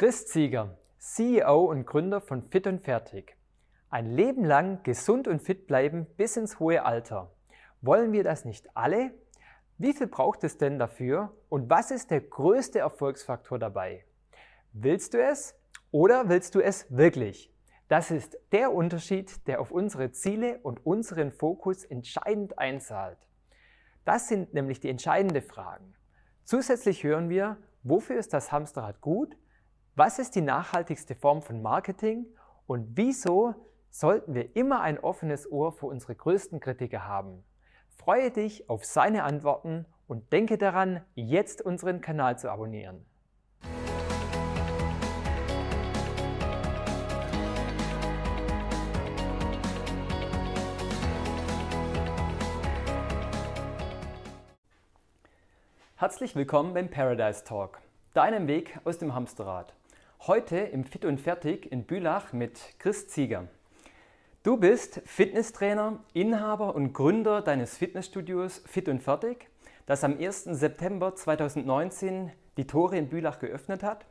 Chris Zieger, CEO und Gründer von Fit und Fertig. Ein Leben lang gesund und fit bleiben bis ins hohe Alter. Wollen wir das nicht alle? Wie viel braucht es denn dafür und was ist der größte Erfolgsfaktor dabei? Willst du es oder willst du es wirklich? Das ist der Unterschied, der auf unsere Ziele und unseren Fokus entscheidend einzahlt. Das sind nämlich die entscheidenden Fragen. Zusätzlich hören wir, wofür ist das Hamsterrad gut, was ist die nachhaltigste Form von Marketing und wieso sollten wir immer ein offenes Ohr für unsere größten Kritiker haben. Freue dich auf seine Antworten und denke daran, jetzt unseren Kanal zu abonnieren. Herzlich willkommen beim Paradise Talk, deinem Weg aus dem Hamsterrad. Heute im Fit und Fertig in Bülach mit Chris Zieger. Du bist Fitnesstrainer, Inhaber und Gründer deines Fitnessstudios Fit und Fertig, das am 1. September 2019 die Tore in Bülach geöffnet hat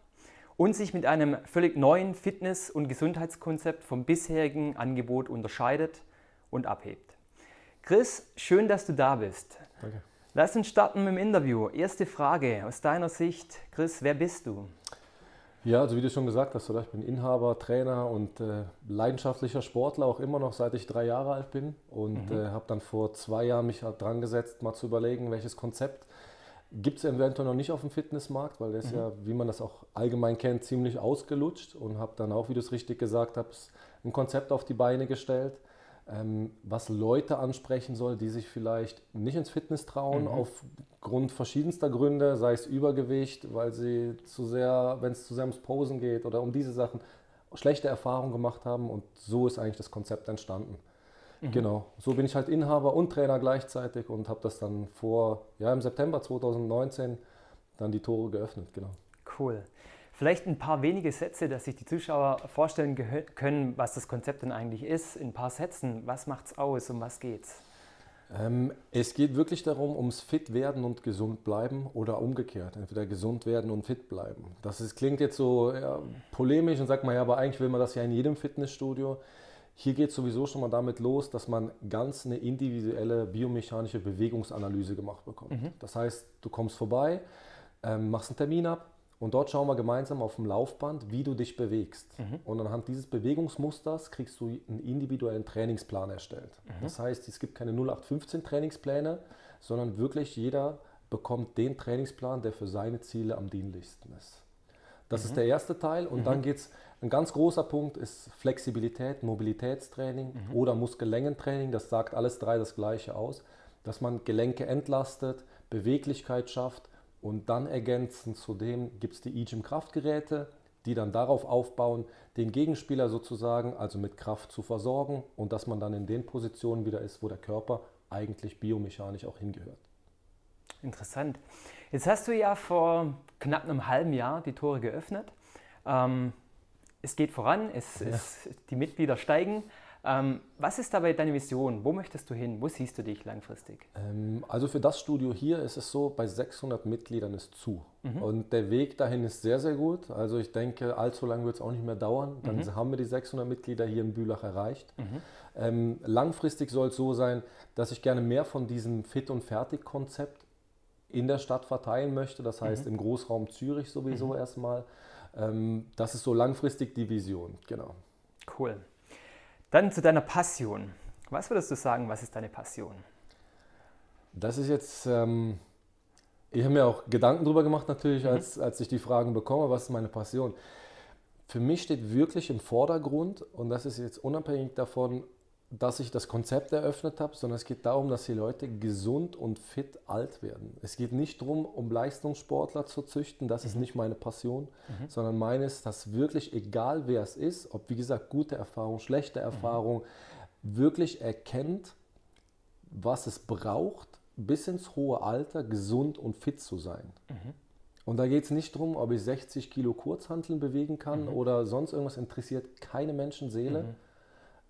und sich mit einem völlig neuen Fitness- und Gesundheitskonzept vom bisherigen Angebot unterscheidet und abhebt. Chris, schön, dass du da bist. Danke. Lass uns starten mit dem Interview. Erste Frage aus deiner Sicht. Chris, wer bist du? Ja, also wie du schon gesagt hast, oder? ich bin Inhaber, Trainer und äh, leidenschaftlicher Sportler, auch immer noch seit ich drei Jahre alt bin. Und mhm. äh, habe dann vor zwei Jahren mich halt dran gesetzt, mal zu überlegen, welches Konzept gibt es eventuell noch nicht auf dem Fitnessmarkt, weil der ist mhm. ja, wie man das auch allgemein kennt, ziemlich ausgelutscht. Und habe dann auch, wie du es richtig gesagt hast, ein Konzept auf die Beine gestellt, was Leute ansprechen soll, die sich vielleicht nicht ins Fitness trauen, mhm. aufgrund verschiedenster Gründe, sei es Übergewicht, weil sie zu sehr, wenn es zu sehr ums Posen geht oder um diese Sachen, schlechte Erfahrungen gemacht haben und so ist eigentlich das Konzept entstanden. Mhm. Genau, so bin ich halt Inhaber und Trainer gleichzeitig und habe das dann vor, ja im September 2019 dann die Tore geöffnet, genau. Cool. Vielleicht ein paar wenige Sätze, dass sich die Zuschauer vorstellen können, was das Konzept denn eigentlich ist. In ein paar Sätzen, was macht es aus, um was geht's? Ähm, es geht wirklich darum, ums fit werden und gesund bleiben oder umgekehrt, entweder gesund werden und fit bleiben. Das ist, klingt jetzt so ja, polemisch und sagt man ja, aber eigentlich will man das ja in jedem Fitnessstudio. Hier geht es sowieso schon mal damit los, dass man ganz eine individuelle biomechanische Bewegungsanalyse gemacht bekommt. Mhm. Das heißt, du kommst vorbei, ähm, machst einen Termin ab, und dort schauen wir gemeinsam auf dem Laufband, wie du dich bewegst. Mhm. Und anhand dieses Bewegungsmusters kriegst du einen individuellen Trainingsplan erstellt. Mhm. Das heißt, es gibt keine 0815 Trainingspläne, sondern wirklich jeder bekommt den Trainingsplan, der für seine Ziele am dienlichsten ist. Das mhm. ist der erste Teil. Und dann mhm. geht es, ein ganz großer Punkt ist Flexibilität, Mobilitätstraining mhm. oder Muskellängentraining. Das sagt alles drei das Gleiche aus. Dass man Gelenke entlastet, Beweglichkeit schafft und dann ergänzend zu dem gibt es die E-Gym Kraftgeräte, die dann darauf aufbauen, den Gegenspieler sozusagen also mit Kraft zu versorgen und dass man dann in den Positionen wieder ist, wo der Körper eigentlich biomechanisch auch hingehört. Interessant. Jetzt hast du ja vor knapp einem halben Jahr die Tore geöffnet. Ähm, es geht voran, es, ja. es, die Mitglieder steigen. Ähm, was ist dabei deine Vision? Wo möchtest du hin? Wo siehst du dich langfristig? Ähm, also für das Studio hier ist es so, bei 600 Mitgliedern ist zu. Mhm. Und der Weg dahin ist sehr, sehr gut. Also ich denke, allzu lange wird es auch nicht mehr dauern. Dann mhm. haben wir die 600 Mitglieder hier in Bülach erreicht. Mhm. Ähm, langfristig soll es so sein, dass ich gerne mehr von diesem Fit- und Fertig-Konzept in der Stadt verteilen möchte. Das heißt mhm. im Großraum Zürich sowieso mhm. erstmal. Ähm, das ist so langfristig die Vision, genau. Cool. Dann zu deiner Passion. Was würdest du sagen, was ist deine Passion? Das ist jetzt, ähm, ich habe mir auch Gedanken darüber gemacht natürlich, mhm. als, als ich die Fragen bekomme, was ist meine Passion? Für mich steht wirklich im Vordergrund, und das ist jetzt unabhängig davon, dass ich das Konzept eröffnet habe, sondern es geht darum, dass die Leute gesund und fit alt werden. Es geht nicht darum, um Leistungssportler zu züchten, das mhm. ist nicht meine Passion, mhm. sondern meine ist, dass wirklich, egal wer es ist, ob wie gesagt gute Erfahrung, schlechte Erfahrung, mhm. wirklich erkennt, was es braucht, bis ins hohe Alter gesund und fit zu sein. Mhm. Und da geht es nicht darum, ob ich 60 Kilo Kurzhanteln bewegen kann mhm. oder sonst irgendwas interessiert keine Menschenseele mhm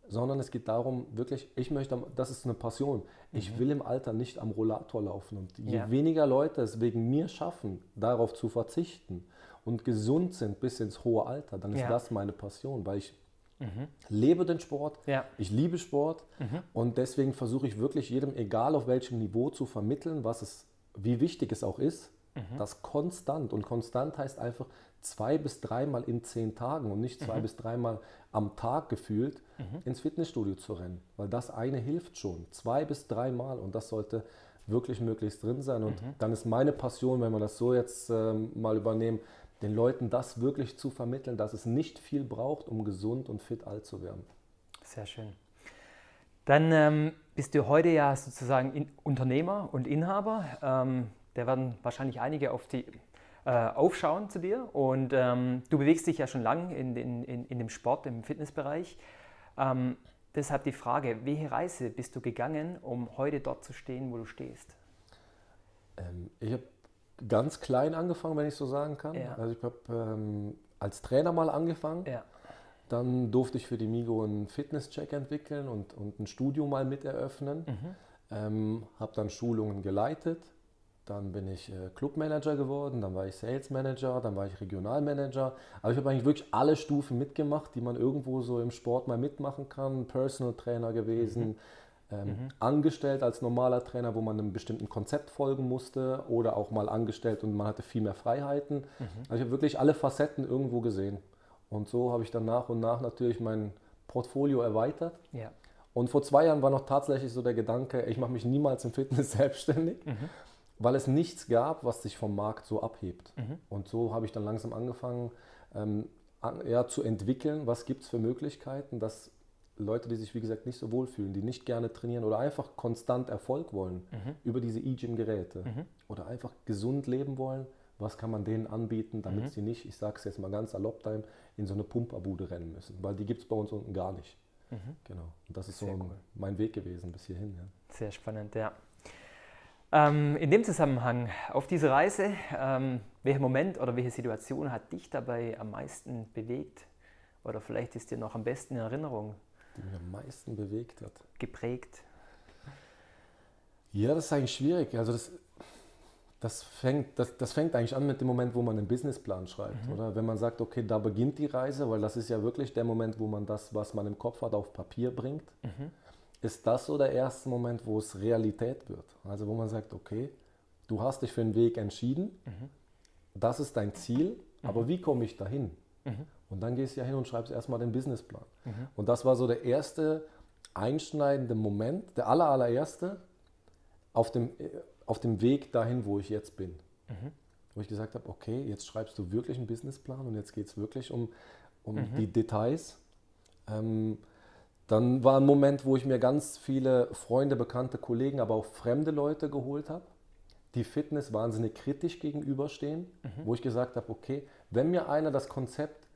sondern es geht darum, wirklich, ich möchte, das ist eine Passion. Ich mhm. will im Alter nicht am Rollator laufen. Und je ja. weniger Leute es wegen mir schaffen, darauf zu verzichten und gesund sind bis ins hohe Alter, dann ist Ja. das meine Passion, weil ich lebe den Sport, Ja. ich liebe Sport und deswegen versuche ich wirklich jedem, egal auf welchem Niveau, zu vermitteln, was es, wie wichtig es auch ist, das konstant und konstant heißt einfach zwei bis dreimal in zehn Tagen und nicht zwei bis dreimal am Tag gefühlt ins Fitnessstudio zu rennen, weil das eine hilft schon, zwei bis dreimal und das sollte wirklich möglichst drin sein und dann ist meine Passion, wenn wir das so jetzt ähm, mal übernehmen, den Leuten das wirklich zu vermitteln, dass es nicht viel braucht, um gesund und fit alt zu werden. Sehr schön. Dann ähm, bist du heute ja sozusagen in Unternehmer und Inhaber. Ähm, da werden wahrscheinlich einige auf die, äh, aufschauen zu dir. Und ähm, du bewegst dich ja schon lange in, den- in, in dem Sport, im Fitnessbereich. Ähm, deshalb die Frage, welche Reise bist du gegangen, um heute dort zu stehen, wo du stehst? Ähm, ich habe ganz klein angefangen, wenn ich so sagen kann. Ja. Also ich habe ähm, als Trainer mal angefangen. Ja. Dann durfte ich für die Migo einen Fitnesscheck entwickeln und, und ein Studio mal mit eröffnen. Ähm, habe dann Schulungen geleitet. Dann bin ich äh, Clubmanager geworden, dann war ich Sales Manager, dann war ich Regionalmanager. Aber ich habe eigentlich wirklich alle Stufen mitgemacht, die man irgendwo so im Sport mal mitmachen kann. Personal Trainer gewesen, ähm, angestellt als normaler Trainer, wo man einem bestimmten Konzept folgen musste oder auch mal angestellt und man hatte viel mehr Freiheiten. Also ich habe wirklich alle Facetten irgendwo gesehen. Und so habe ich dann nach und nach natürlich mein Portfolio erweitert. Ja. Und vor zwei Jahren war noch tatsächlich so der Gedanke, ich mache mich niemals im Fitness selbstständig, weil es nichts gab, was sich vom Markt so abhebt. Und so habe ich dann langsam angefangen, ähm, an, ja, zu entwickeln, was gibt es für Möglichkeiten, dass Leute, die sich wie gesagt nicht so wohlfühlen, die nicht gerne trainieren oder einfach konstant Erfolg wollen über diese E-Gym-Geräte oder einfach gesund leben wollen, was kann man denen anbieten, damit sie nicht, ich sage es jetzt mal ganz salopp, daheim, in so eine Pumperbude rennen müssen, weil die gibt es bei uns unten gar nicht. Genau. Und das ist so Sehr cool. mein Weg gewesen bis hierhin. Ja. Sehr spannend, ja. Ähm, in dem Zusammenhang, auf diese Reise, ähm, welcher Moment oder welche Situation hat dich dabei am meisten bewegt? Oder vielleicht ist dir noch am besten in Erinnerung Die mich am meisten bewegt hat. geprägt? Ja, das ist eigentlich schwierig. Also das, das, fängt, das, das fängt eigentlich an mit dem Moment, wo man einen Businessplan schreibt. Oder wenn man sagt, okay, da beginnt die Reise, weil das ist ja wirklich der Moment, wo man das, was man im Kopf hat, auf Papier bringt. Ist das so der erste Moment, wo es Realität wird? Also wo man sagt, okay, du hast dich für einen Weg entschieden, das ist dein Ziel, aber wie komme ich dahin? Und dann gehst du ja hin und schreibst erstmal den Businessplan. Und das war so der erste einschneidende Moment, der aller, allererste, auf dem, äh, auf dem Weg dahin, wo ich jetzt bin. Wo ich gesagt habe, okay, jetzt schreibst du wirklich einen Businessplan und jetzt geht es wirklich um, um die Details. Ähm, dann war ein Moment, wo ich mir ganz viele Freunde, bekannte Kollegen, aber auch fremde Leute geholt habe, die Fitness wahnsinnig kritisch gegenüberstehen, wo ich gesagt habe, okay, wenn mir einer das Konzept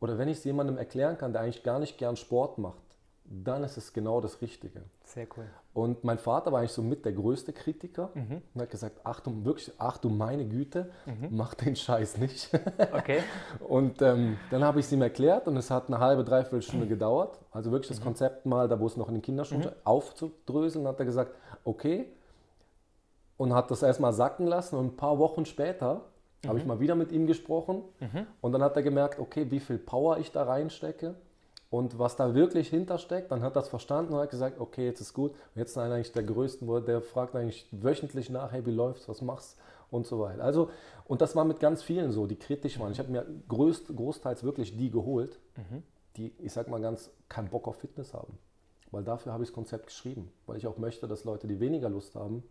oder wenn ich es jemandem erklären kann, der eigentlich gar nicht gern Sport macht, dann ist es genau das Richtige. Sehr cool. Und mein Vater war eigentlich so mit der größte Kritiker und hat gesagt, ach du, wirklich, ach du meine Güte, mach den Scheiß nicht. Okay. und ähm, dann habe ich es ihm erklärt und es hat eine halbe, dreiviertel Stunde gedauert. Also wirklich das Konzept mal, da wo es noch in den Kinderschuhen aufzudröseln, hat er gesagt, okay. Und hat das erstmal sacken lassen und ein paar Wochen später habe ich mal wieder mit ihm gesprochen und dann hat er gemerkt, okay, wie viel Power ich da reinstecke und was da wirklich hintersteckt, dann hat er das verstanden und hat gesagt, okay, jetzt ist gut. Und jetzt ist einer eigentlich der Größten, der fragt eigentlich wöchentlich nach, hey, wie läuft's, was machst und so weiter. Also, und das war mit ganz vielen so, die kritisch waren. Ich habe mir größt, großteils wirklich die geholt, die, ich sag mal ganz, keinen Bock auf Fitness haben. Weil dafür habe ich das Konzept geschrieben. Weil ich auch möchte, dass Leute, die weniger Lust haben,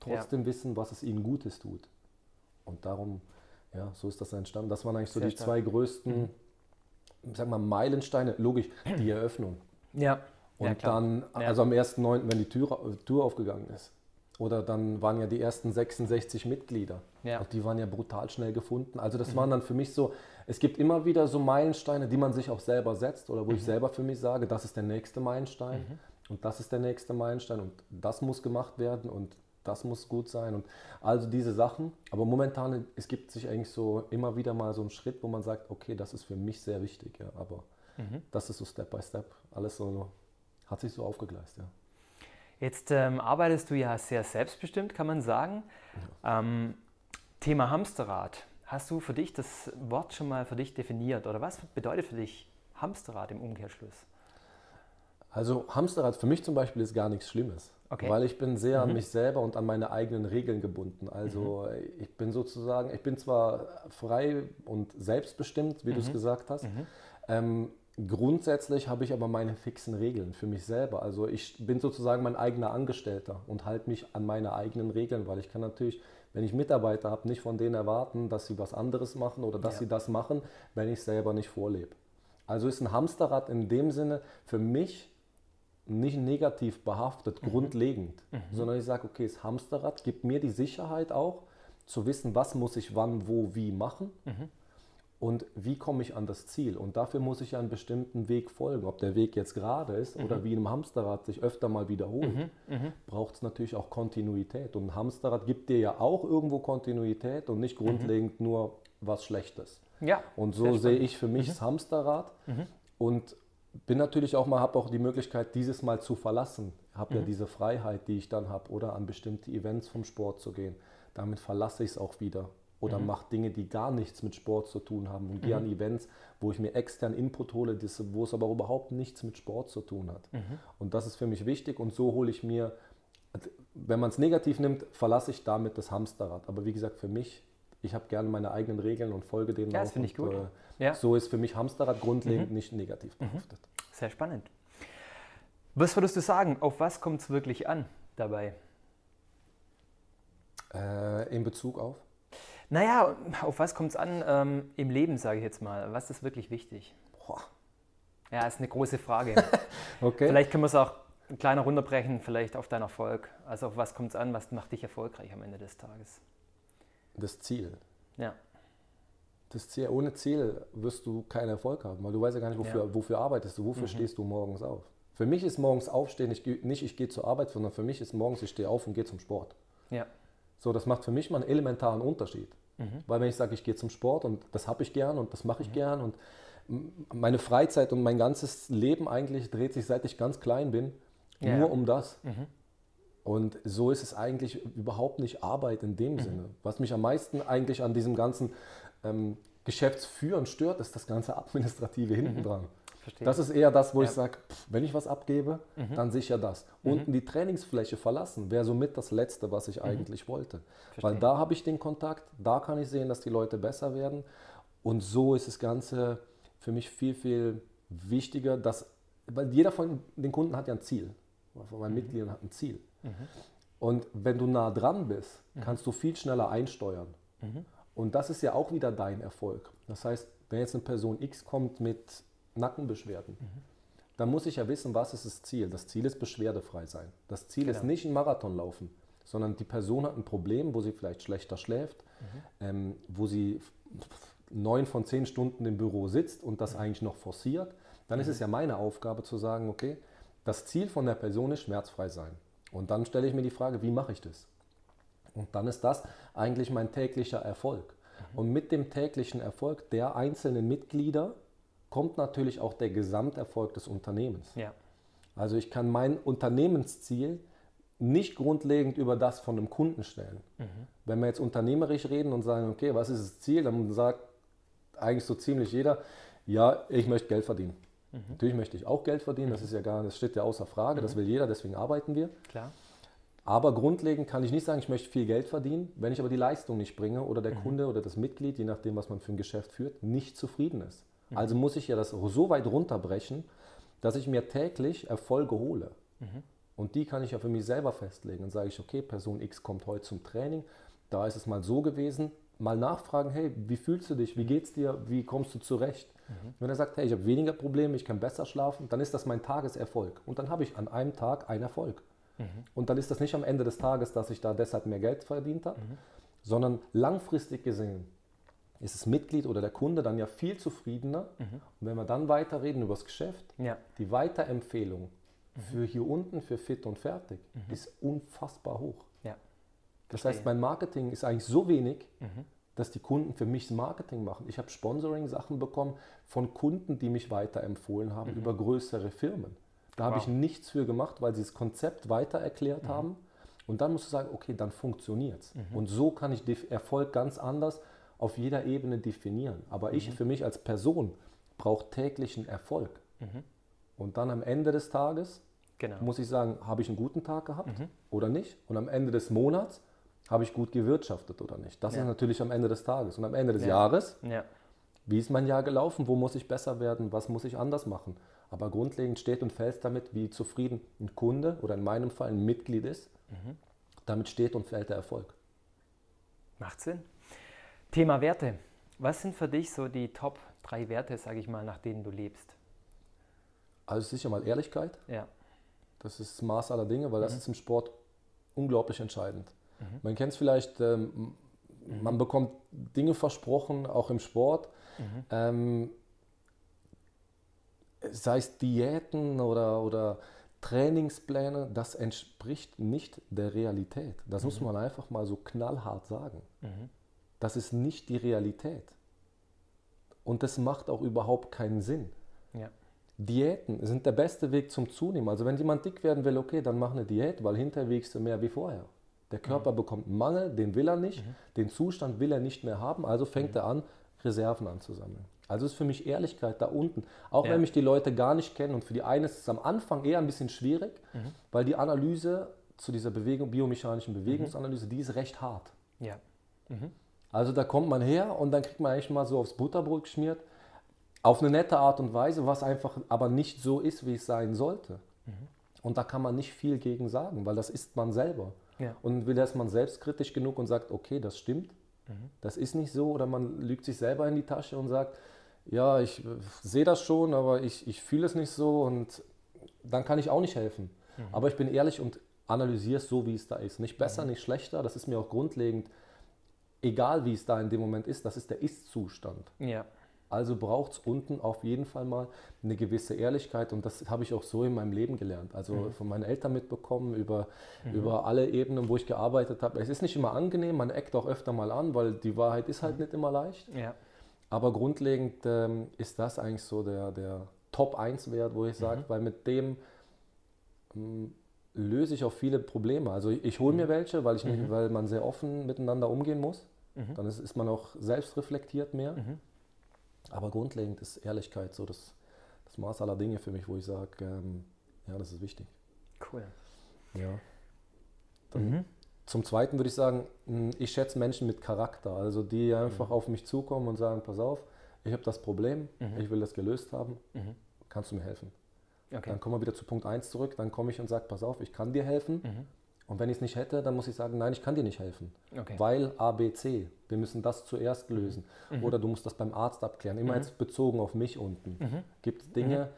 trotzdem wissen, was es ihnen Gutes tut. Und darum, ja, so ist das entstanden. Das waren eigentlich so Sehr die stark. zwei größten, sag mal, Meilensteine. Logisch, die Eröffnung. Ja. Und ja, dann, Ja. also am 1.9., wenn die Tür, Tür aufgegangen ist. Oder dann waren ja die ersten 66 Mitglieder. Ja. Und die waren ja brutal schnell gefunden. Also das waren dann für mich so, es gibt immer wieder so Meilensteine, die man sich auch selber setzt oder wo ich selber für mich sage, das ist der nächste Meilenstein und das ist der nächste Meilenstein und das muss gemacht werden und das muss gut sein und also diese Sachen. Aber momentan, es gibt sich eigentlich so immer wieder mal so einen Schritt, wo man sagt, okay, das ist für mich sehr wichtig. Ja, aber das ist so Step by Step. Alles so, hat sich so aufgegleist, ja. Jetzt ähm, arbeitest du ja sehr selbstbestimmt, kann man sagen. Ähm, Thema Hamsterrad. Hast du für dich das Wort schon mal für dich definiert oder was bedeutet für dich Hamsterrad im Umkehrschluss? Also Hamsterrad für mich zum Beispiel ist gar nichts Schlimmes. Okay. Weil ich bin sehr mhm. an mich selber und an meine eigenen Regeln gebunden. Also mhm. ich bin sozusagen, ich bin zwar frei und selbstbestimmt, wie mhm. du es gesagt hast. Mhm. Ähm, grundsätzlich habe ich aber meine fixen Regeln für mich selber. Also ich bin sozusagen mein eigener Angestellter und halte mich an meine eigenen Regeln, weil ich kann natürlich, wenn ich Mitarbeiter habe, nicht von denen erwarten, dass sie was anderes machen oder dass ja. sie das machen, wenn ich selber nicht vorlebe. Also ist ein Hamsterrad in dem Sinne für mich nicht negativ behaftet, mhm. grundlegend, mhm. sondern ich sage, okay, das Hamsterrad gibt mir die Sicherheit auch, zu wissen, was muss ich wann, wo, wie machen mhm. und wie komme ich an das Ziel. Und dafür muss ich einen bestimmten Weg folgen. Ob der Weg jetzt gerade ist oder mhm. wie in einem Hamsterrad sich öfter mal wiederholt, mhm. Mhm. braucht es natürlich auch Kontinuität. Und ein Hamsterrad gibt dir ja auch irgendwo Kontinuität und nicht grundlegend nur was Schlechtes. Ja, und so sehe ich für mich das Hamsterrad. Und bin natürlich auch mal, habe auch die Möglichkeit, dieses Mal zu verlassen. Habe mhm. ja diese Freiheit, die ich dann habe, oder an bestimmte Events vom Sport zu gehen. Damit verlasse ich es auch wieder. Oder mhm. mache Dinge, die gar nichts mit Sport zu tun haben und mhm. gehe an Events, wo ich mir extern Input hole, das, wo es aber überhaupt nichts mit Sport zu tun hat. Mhm. Und das ist für mich wichtig und so hole ich mir, wenn man es negativ nimmt, verlasse ich damit das Hamsterrad. Aber wie gesagt, für mich, ich habe gerne meine eigenen Regeln und folge denen ja, das finde ich gut. Äh, ja. So ist für mich Hamsterrad grundlegend mhm. nicht negativ mhm. behaftet. Sehr spannend. Was würdest du sagen, auf was kommt es wirklich an dabei? Äh, in Bezug auf? Naja, auf was kommt es an ähm, im Leben, sage ich jetzt mal? Was ist wirklich wichtig? Boah. Ja, ist eine große Frage. okay. Vielleicht können wir es auch kleiner runterbrechen, vielleicht auf deinen Erfolg. Also auf was kommt es an, was macht dich erfolgreich am Ende des Tages? Das Ziel. Ja das Ziel, ohne Ziel wirst du keinen Erfolg haben, weil du weißt ja gar nicht, wofür, ja. wofür arbeitest du, wofür mhm. stehst du morgens auf. Für mich ist morgens aufstehen nicht, nicht ich gehe zur Arbeit, sondern für mich ist morgens ich stehe auf und gehe zum Sport. Ja. So, das macht für mich mal einen elementaren Unterschied. Mhm. Weil wenn ich sage, ich gehe zum Sport und das habe ich gern und das mache ich mhm. gern und meine Freizeit und mein ganzes Leben eigentlich dreht sich, seit ich ganz klein bin, ja. nur um das. Mhm. Und so ist es eigentlich überhaupt nicht Arbeit in dem mhm. Sinne. Was mich am meisten eigentlich an diesem ganzen ähm, Geschäftsführen stört, ist das ganze Administrative hinten mhm. dran. Verstehe. Das ist eher das, wo ja. ich sage, wenn ich was abgebe, mhm. dann sicher das. Mhm. Unten die Trainingsfläche verlassen wäre somit das Letzte, was ich mhm. eigentlich wollte. Verstehe. Weil da habe ich den Kontakt, da kann ich sehen, dass die Leute besser werden. Und so ist das Ganze für mich viel, viel wichtiger, dass, weil jeder von den Kunden hat ja ein Ziel. Von meinen mhm. Mitgliedern hat ein Ziel. Mhm. Und wenn du nah dran bist, kannst du viel schneller einsteuern. Und das ist ja auch wieder dein Erfolg. Das heißt, wenn jetzt eine Person X kommt mit Nackenbeschwerden, mhm. dann muss ich ja wissen, was ist das Ziel. Das Ziel ist beschwerdefrei sein. Das Ziel genau. ist nicht ein Marathon laufen, sondern die Person hat ein Problem, wo sie vielleicht schlechter schläft, mhm. ähm, wo sie neun von zehn Stunden im Büro sitzt und das mhm. eigentlich noch forciert. Dann ist es mhm. ja meine Aufgabe zu sagen, okay, das Ziel von der Person ist schmerzfrei sein. Und dann stelle ich mir die Frage, wie mache ich das? Und dann ist das eigentlich mein täglicher Erfolg. Mhm. Und mit dem täglichen Erfolg der einzelnen Mitglieder kommt natürlich auch der Gesamterfolg des Unternehmens. Ja. Also ich kann mein Unternehmensziel nicht grundlegend über das von einem Kunden stellen. Mhm. Wenn wir jetzt unternehmerisch reden und sagen, okay, was ist das Ziel, dann sagt eigentlich so ziemlich jeder, ja, ich möchte Geld verdienen. Mhm. Natürlich möchte ich auch Geld verdienen, das mhm. ist ja gar, das steht ja außer Frage, das mhm. will jeder, deswegen arbeiten wir. Klar. Aber grundlegend kann ich nicht sagen, ich möchte viel Geld verdienen, wenn ich aber die Leistung nicht bringe oder der mhm. Kunde oder das Mitglied, je nachdem, was man für ein Geschäft führt, nicht zufrieden ist. Also muss ich ja das so weit runterbrechen, dass ich mir täglich Erfolge hole. Mhm. Und die kann ich ja für mich selber festlegen. Dann sage ich, okay, Person X kommt heute zum Training, da ist es mal so gewesen, mal nachfragen, hey, wie fühlst du dich, wie geht's dir, wie kommst du zurecht? Mhm. Wenn er sagt, hey, ich habe weniger Probleme, ich kann besser schlafen, dann ist das mein Tageserfolg. Und dann habe ich an einem Tag einen Erfolg. Mhm. Und dann ist das nicht am Ende des Tages, dass ich da deshalb mehr Geld verdient habe, mhm. sondern langfristig gesehen ist das Mitglied oder der Kunde dann ja viel zufriedener. Mhm. Und wenn wir dann weiterreden über das Geschäft, ja. die Weiterempfehlung mhm. für hier unten, für fit und fertig, mhm. ist unfassbar hoch. Ja. Das heißt, mein Marketing ist eigentlich so wenig, mhm. Dass die Kunden für mich das Marketing machen. Ich habe Sponsoring-Sachen bekommen von Kunden, die mich weiterempfohlen haben über größere Firmen. Da wow. habe ich nichts für gemacht, weil sie das Konzept weiter erklärt mhm. haben. Und dann musst du sagen, okay, dann funktioniert es. Mhm. Und so kann ich den Erfolg ganz anders auf jeder Ebene definieren. Aber ich für mich als Person brauche täglichen Erfolg. Und dann am Ende des Tages Genau. muss ich sagen, habe ich einen guten Tag gehabt oder nicht? Und am Ende des Monats habe ich gut gewirtschaftet oder nicht? Das Ja. ist natürlich am Ende des Tages. Und am Ende des Ja. Jahres, Ja. wie ist mein Jahr gelaufen? Wo muss ich besser werden? Was muss ich anders machen? Aber grundlegend steht und fällt damit, wie zufrieden ein Kunde oder in meinem Fall ein Mitglied ist. Damit steht und fällt der Erfolg. Macht Sinn. Thema Werte. Was sind für dich so die Top drei Werte, sage ich mal, nach denen du lebst? Also sicher mal Ehrlichkeit. Ja. Das ist das Maß aller Dinge, weil das Mhm. ist im Sport unglaublich entscheidend. Man kennt es vielleicht, ähm, Mhm. man bekommt Dinge versprochen, auch im Sport. Mhm. Ähm, sei es Diäten oder, oder Trainingspläne, das entspricht nicht der Realität. Das muss Mhm. man einfach mal so knallhart sagen. Das ist nicht die Realität. Und das macht auch überhaupt keinen Sinn. Ja. Diäten sind der beste Weg zum Zunehmen. Also wenn jemand dick werden will, okay, dann mach eine Diät, weil hinterher wiegst du mehr wie vorher. Der Körper bekommt einen Mangel, den will er nicht, den Zustand will er nicht mehr haben, also fängt er an, Reserven anzusammeln. Also ist für mich Ehrlichkeit da unten. Auch Ja. wenn mich die Leute gar nicht kennen und für die einen ist es am Anfang eher ein bisschen schwierig, weil die Analyse zu dieser Bewegung, biomechanischen Bewegungsanalyse, die ist recht hart. Ja. Also da kommt man her und dann kriegt man eigentlich mal so aufs Butterbrot geschmiert, auf eine nette Art und Weise, was einfach aber nicht so ist, wie es sein sollte. Und da kann man nicht viel gegen sagen, weil das ist man selber. Ja. Und will ist man selbstkritisch genug und sagt, okay, das stimmt, das ist nicht so, oder man lügt sich selber in die Tasche und sagt, ja, ich äh, sehe das schon, aber ich, ich fühle es nicht so und dann kann ich auch nicht helfen. Aber ich bin ehrlich und analysiere es so, wie es da ist. Nicht besser, nicht schlechter, das ist mir auch grundlegend egal, wie es da in dem Moment ist, das ist der Ist-Zustand. Ja. Also braucht es unten auf jeden Fall mal eine gewisse Ehrlichkeit und das habe ich auch so in meinem Leben gelernt. Also von meinen Eltern mitbekommen, über, über alle Ebenen, wo ich gearbeitet habe. Es ist nicht immer angenehm, man eckt auch öfter mal an, weil die Wahrheit ist halt nicht immer leicht. Ja. Aber grundlegend ähm, ist das eigentlich so der, der Top-1-Wert, wo ich sage, weil mit dem ähm, löse ich auch viele Probleme. Also ich, ich hole mir welche, weil, ich nicht, weil man sehr offen miteinander umgehen muss. Dann ist, ist man auch selbst reflektiert mehr. Aber grundlegend ist Ehrlichkeit so das, das Maß aller Dinge für mich, wo ich sage, ähm, ja, das ist wichtig. Cool. Ja. Dann Zum Zweiten würde ich sagen, mh, ich schätze Menschen mit Charakter, also die einfach auf mich zukommen und sagen, pass auf, ich habe das Problem, ich will das gelöst haben, kannst du mir helfen? Okay. Dann kommen wir wieder zu Punkt 1 zurück, dann komme ich und sage, pass auf, ich kann dir helfen. Und wenn ich es nicht hätte, dann muss ich sagen, nein, ich kann dir nicht helfen. Okay. Weil A, B, C, wir müssen das zuerst lösen. Oder du musst das beim Arzt abklären. Immer jetzt bezogen auf mich unten. Gibt es Dinge,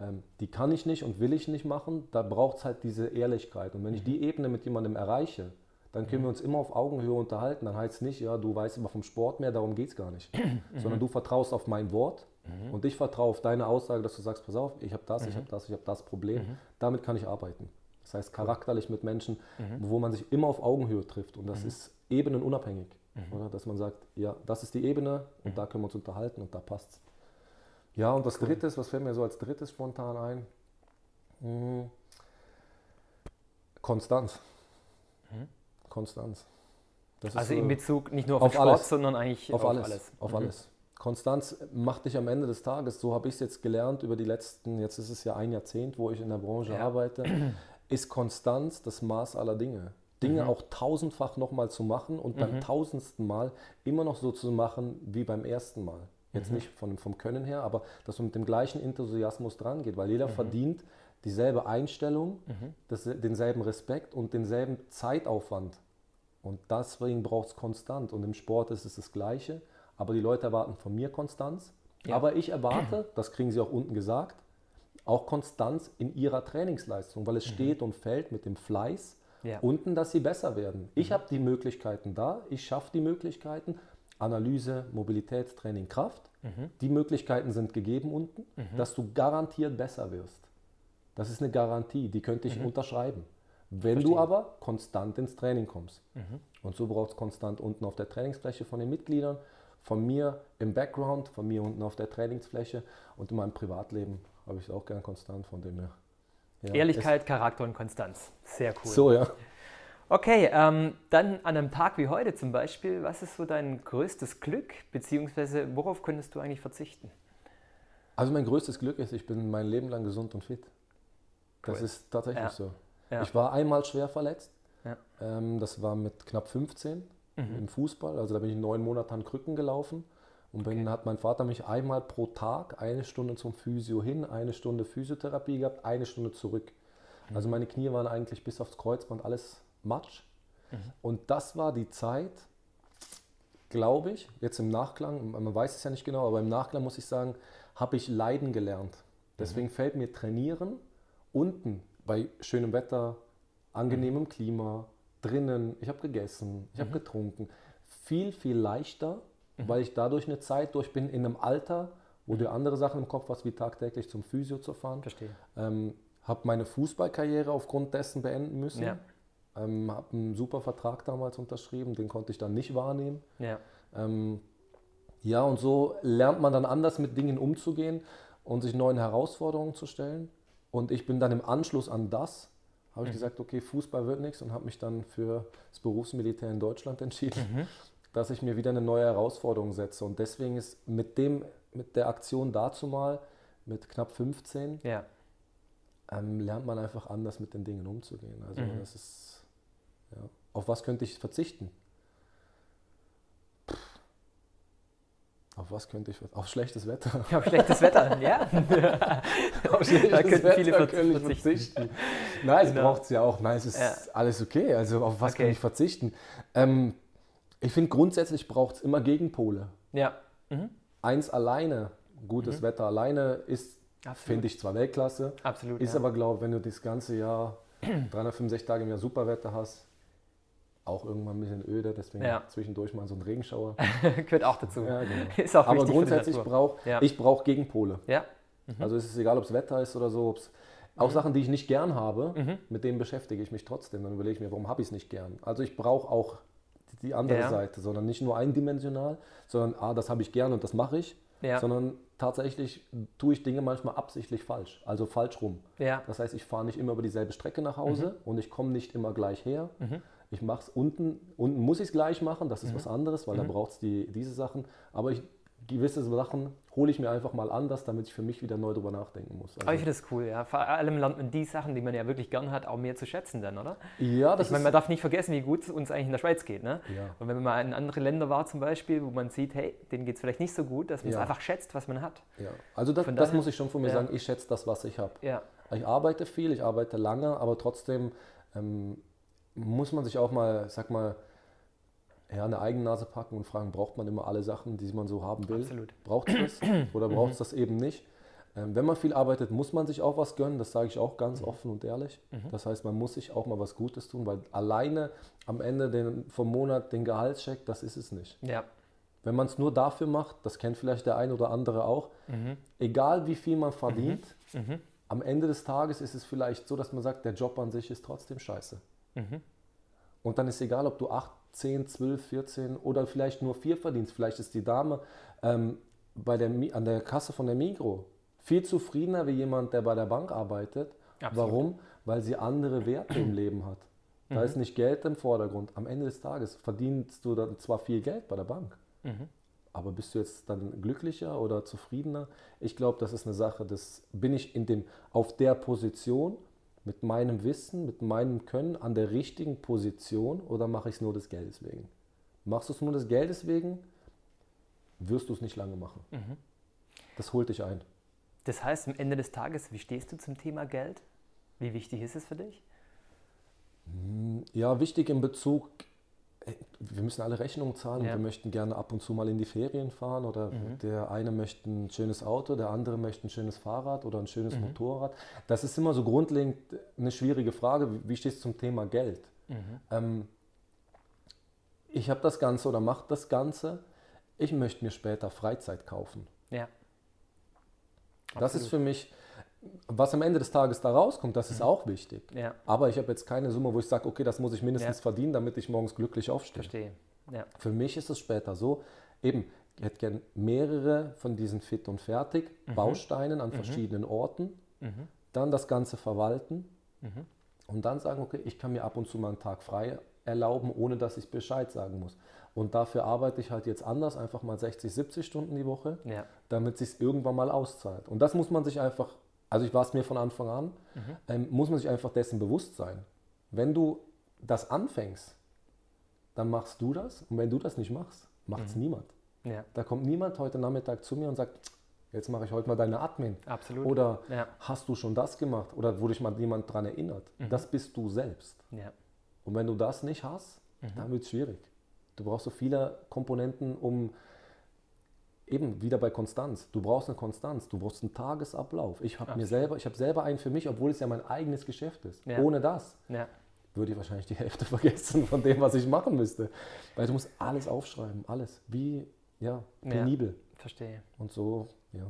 ähm, die kann ich nicht und will ich nicht machen, da braucht es halt diese Ehrlichkeit. Und wenn ich die Ebene mit jemandem erreiche, dann können wir uns immer auf Augenhöhe unterhalten. Dann heißt es nicht, ja, du weißt immer vom Sport mehr, darum geht es gar nicht. Sondern du vertraust auf mein Wort und ich vertraue auf deine Aussage, dass du sagst, pass auf, ich habe das, ich habe das, ich habe das Problem. Damit kann ich arbeiten. Das heißt, charakterlich mit Menschen, wo man sich immer auf Augenhöhe trifft. Und das ist ebenenunabhängig. Oder? Dass man sagt, ja, das ist die Ebene und da können wir uns unterhalten und da passt's. Ja, und das dritte ist, was fällt mir so als drittes spontan ein? Hm. Konstanz. Konstanz. Das ist Also so- in Bezug nicht nur auf, auf Sport, alles. sondern eigentlich auf, auf, alles, alles. Auf Mhm. alles. Konstanz macht dich am Ende des Tages, so habe ich es jetzt gelernt über die letzten, jetzt ist es ja ein Jahrzehnt, wo ich in der Branche Ja. arbeite, ist Konstanz das Maß aller Dinge. Dinge Mhm. auch tausendfach nochmal zu machen und beim tausendsten Mal immer noch so zu machen wie beim ersten Mal. Jetzt Mhm. nicht von, vom Können her, aber dass man mit dem gleichen Enthusiasmus dran geht, weil Mhm. jeder verdient dieselbe Einstellung, das, denselben Respekt und denselben Zeitaufwand. Und deswegen braucht es konstant. Und im Sport ist es das Gleiche. Aber die Leute erwarten von mir Konstanz. Ja. Aber ich erwarte, das kriegen sie auch unten gesagt, auch Konstanz in ihrer Trainingsleistung, weil es steht und fällt mit dem Fleiß Ja. unten, dass sie besser werden. Ich habe die Möglichkeiten da, ich schaffe die Möglichkeiten. Analyse, Mobilitätstraining, Kraft. Die Möglichkeiten sind gegeben unten, dass du garantiert besser wirst. Das ist eine Garantie, die könnte ich unterschreiben. Wenn du aber konstant ins Training kommst. Und so braucht es konstant unten auf der Trainingsfläche von den Mitgliedern, von mir im Background, von mir unten auf der Trainingsfläche und in meinem Privatleben habe ich es auch gern konstant, von dem her. Ja, Ehrlichkeit, Charakter und Konstanz. Sehr cool. So, ja. Okay, ähm, dann an einem Tag wie heute zum Beispiel, was ist so dein größtes Glück, beziehungsweise worauf könntest du eigentlich verzichten? Also mein größtes Glück ist, ich bin mein Leben lang gesund und fit. Das Cool. ist tatsächlich Ja. so. Ja. Ich war einmal schwer verletzt. Ja. Ähm, das war mit knapp 15 Mhm. im Fußball. Also da bin ich neun Monate an Krücken gelaufen. Und dann Okay. hat mein Vater mich einmal pro Tag eine Stunde zum Physio hin, eine Stunde Physiotherapie gehabt, eine Stunde zurück. Mhm. Also meine Knie waren eigentlich bis aufs Kreuzband alles Matsch. Mhm. Und das war die Zeit, glaube ich, jetzt im Nachklang, man weiß es ja nicht genau, aber im Nachklang muss ich sagen, habe ich leiden gelernt. Deswegen fällt mir Trainieren unten bei schönem Wetter, angenehmem Klima, drinnen, ich habe gegessen, ich habe getrunken, viel, viel leichter, weil ich dadurch eine Zeit durch bin in einem Alter, wo du andere Sachen im Kopf hast, wie tagtäglich zum Physio zu fahren. Verstehe. Ähm, habe meine Fußballkarriere aufgrund dessen beenden müssen. Ja. Ähm, habe einen super Vertrag damals unterschrieben, den konnte ich dann nicht wahrnehmen. Ja. Ähm, ja, und so lernt man dann anders mit Dingen umzugehen und sich neuen Herausforderungen zu stellen. Und ich bin dann im Anschluss an das, habe ich gesagt, okay, Fußball wird nichts und habe mich dann für das Berufsmilitär in Deutschland entschieden, dass ich mir wieder eine neue Herausforderung setze. Und deswegen ist mit, dem, mit der Aktion dazu mal, mit knapp 15, Ja. ähm, lernt man einfach anders mit den Dingen umzugehen. Also Mhm. das ist, ja. Auf was könnte ich verzichten? Pff. Auf was könnte ich verzichten? Auf schlechtes Wetter. Ich habe schlechtes Wetter, ja. Auf schlechtes Da könnten viele Wetter ich verzichten. verzichten. Nein, es Genau. braucht es ja auch. Nein, es ist Ja. alles okay. Also auf was Okay. kann ich verzichten? Ähm, ich finde grundsätzlich braucht es immer Gegenpole. Ja. Mhm. Eins alleine, gutes Wetter alleine ist, finde ich zwar Weltklasse, Absolut. Ist ja. aber, glaube ich, wenn du das ganze Jahr 365 Tage im Jahr Superwetter hast, auch irgendwann ein bisschen öde, deswegen Ja. zwischendurch mal so ein Regenschauer. Gehört auch dazu. Ja, genau. Ist auch aber grundsätzlich brauche Ja. ich brauch Gegenpole. Ja. Also es ist egal, ob es Wetter ist oder so, ob's, auch Sachen, die ich nicht gern habe, Mhm. mit denen beschäftige ich mich trotzdem. Dann überlege ich mir, warum habe ich es nicht gern? Also ich brauche auch die- andere Ja. Seite, sondern nicht nur eindimensional, sondern ah, das habe ich gern und das mache ich, Ja. sondern tatsächlich tue ich Dinge manchmal absichtlich falsch, also falsch rum. Ja. Das heißt, ich fahre nicht immer über dieselbe Strecke nach Hause Mhm. und ich komme nicht immer gleich her. Ich mache es unten, unten muss ich es gleich machen, das ist Mhm. was anderes, weil da braucht es die, diese Sachen. Aber ich, gewisse Sachen hole ich mir einfach mal anders, damit ich für mich wieder neu drüber nachdenken muss. Aber ich finde das cool, ja. Vor allem lernt man die Sachen, die man ja wirklich gern hat, auch mehr zu schätzen dann, oder? ja, das Ich meine, man darf nicht vergessen, wie gut es uns eigentlich in der Schweiz geht. Ne? Ja. Und wenn man mal in andere Länder war zum Beispiel, wo man sieht, hey, denen geht es vielleicht nicht so gut, dass man es Ja. einfach schätzt, was man hat. ja. Also das, Von das daher- muss ich schon von mir ja. sagen, ich schätze das, was ich habe. Ja, Ich arbeite viel, ich arbeite lange, aber trotzdem ähm, muss man sich auch mal, sag mal, ja, eine Eigennase packen und fragen, braucht man immer alle Sachen, die man so haben will? Absolut. Braucht es das oder braucht es das eben nicht? Ähm, wenn man viel arbeitet, muss man sich auch was gönnen, das sage ich auch ganz offen und ehrlich. Das heißt, man muss sich auch mal was Gutes tun, weil alleine am Ende den, vom Monat den Gehaltscheck, das ist es nicht. ja, Wenn man es nur dafür macht, das kennt vielleicht der ein oder andere auch, egal wie viel man verdient, am Ende des Tages ist es vielleicht so, dass man sagt, der Job an sich ist trotzdem scheiße. Und dann ist egal, ob du 8, 10, 12, 14 oder vielleicht nur 4 verdienst. Vielleicht ist die Dame ähm, bei der, an der Kasse von der Migro viel zufriedener wie jemand, der bei der Bank arbeitet. Absolut. Warum? Weil sie andere Werte im Leben hat. Da ist nicht Geld im Vordergrund. Am Ende des Tages verdienst du dann zwar viel Geld bei der Bank, aber bist du jetzt dann glücklicher oder zufriedener? Ich glaube, das ist eine Sache, das bin ich in dem, auf der Position mit meinem Wissen, mit meinem Können an der richtigen Position oder mache ich es nur des Geldes wegen? Machst du es nur des Geldes wegen, wirst du es nicht lange machen. Das holt dich ein. Das heißt, am Ende des Tages, wie stehst du zum Thema Geld? Wie wichtig ist es für dich? Ja, wichtig in Bezug, wir müssen alle Rechnungen zahlen und Ja. wir möchten gerne ab und zu mal in die Ferien fahren oder der eine möchte ein schönes Auto, der andere möchte ein schönes Fahrrad oder ein schönes Motorrad. Das ist immer so grundlegend eine schwierige Frage. Wie- stehst du zum Thema Geld? Ähm, ich habe das Ganze oder mache das Ganze. Ich möchte mir später Freizeit kaufen. Ja, Das ist für mich, was am Ende des Tages da rauskommt, das ist auch wichtig. ja, Aber ich habe jetzt keine Summe, wo ich sage, okay, das muss ich mindestens Ja. verdienen, damit ich morgens glücklich aufstehe. verstehe. Ja, Für mich ist es später so, eben, ich hätte gern mehrere von diesen Fit und Fertig Mhm. Bausteinen an verschiedenen Orten, dann das Ganze verwalten, Mhm. Und dann sagen, okay, ich kann mir ab und zu mal einen Tag frei erlauben, ohne dass ich Bescheid sagen muss. Und dafür arbeite ich halt jetzt anders, einfach mal 60, 70 Stunden die Woche, damit es sich irgendwann mal auszahlt. Und das muss man sich einfach, also ich war es mir von Anfang an, ähm, muss man sich einfach dessen bewusst sein. Wenn du das anfängst, dann machst du das. Und wenn du das nicht machst, macht es niemand. Ja, Da kommt niemand heute Nachmittag zu mir und sagt, jetzt mache ich heute mal deine Admin. absolut. Oder Ja. hast du schon das gemacht? Oder wurde dich mal jemand daran erinnert? Das bist du selbst. Ja. Und wenn du das nicht hast, dann wird es schwierig. Du brauchst so viele Komponenten, um eben wieder bei Konstanz. Du brauchst eine Konstanz, du brauchst einen Tagesablauf. Ich habe mir selber, ich habe selber einen für mich, obwohl es ja mein eigenes Geschäft ist. Ja. Ohne das Ja. würde ich wahrscheinlich die Hälfte vergessen von dem, was ich machen müsste. Weil du musst alles aufschreiben, alles. Wie, ja, Ja. penibel. Verstehe. Und so, ja.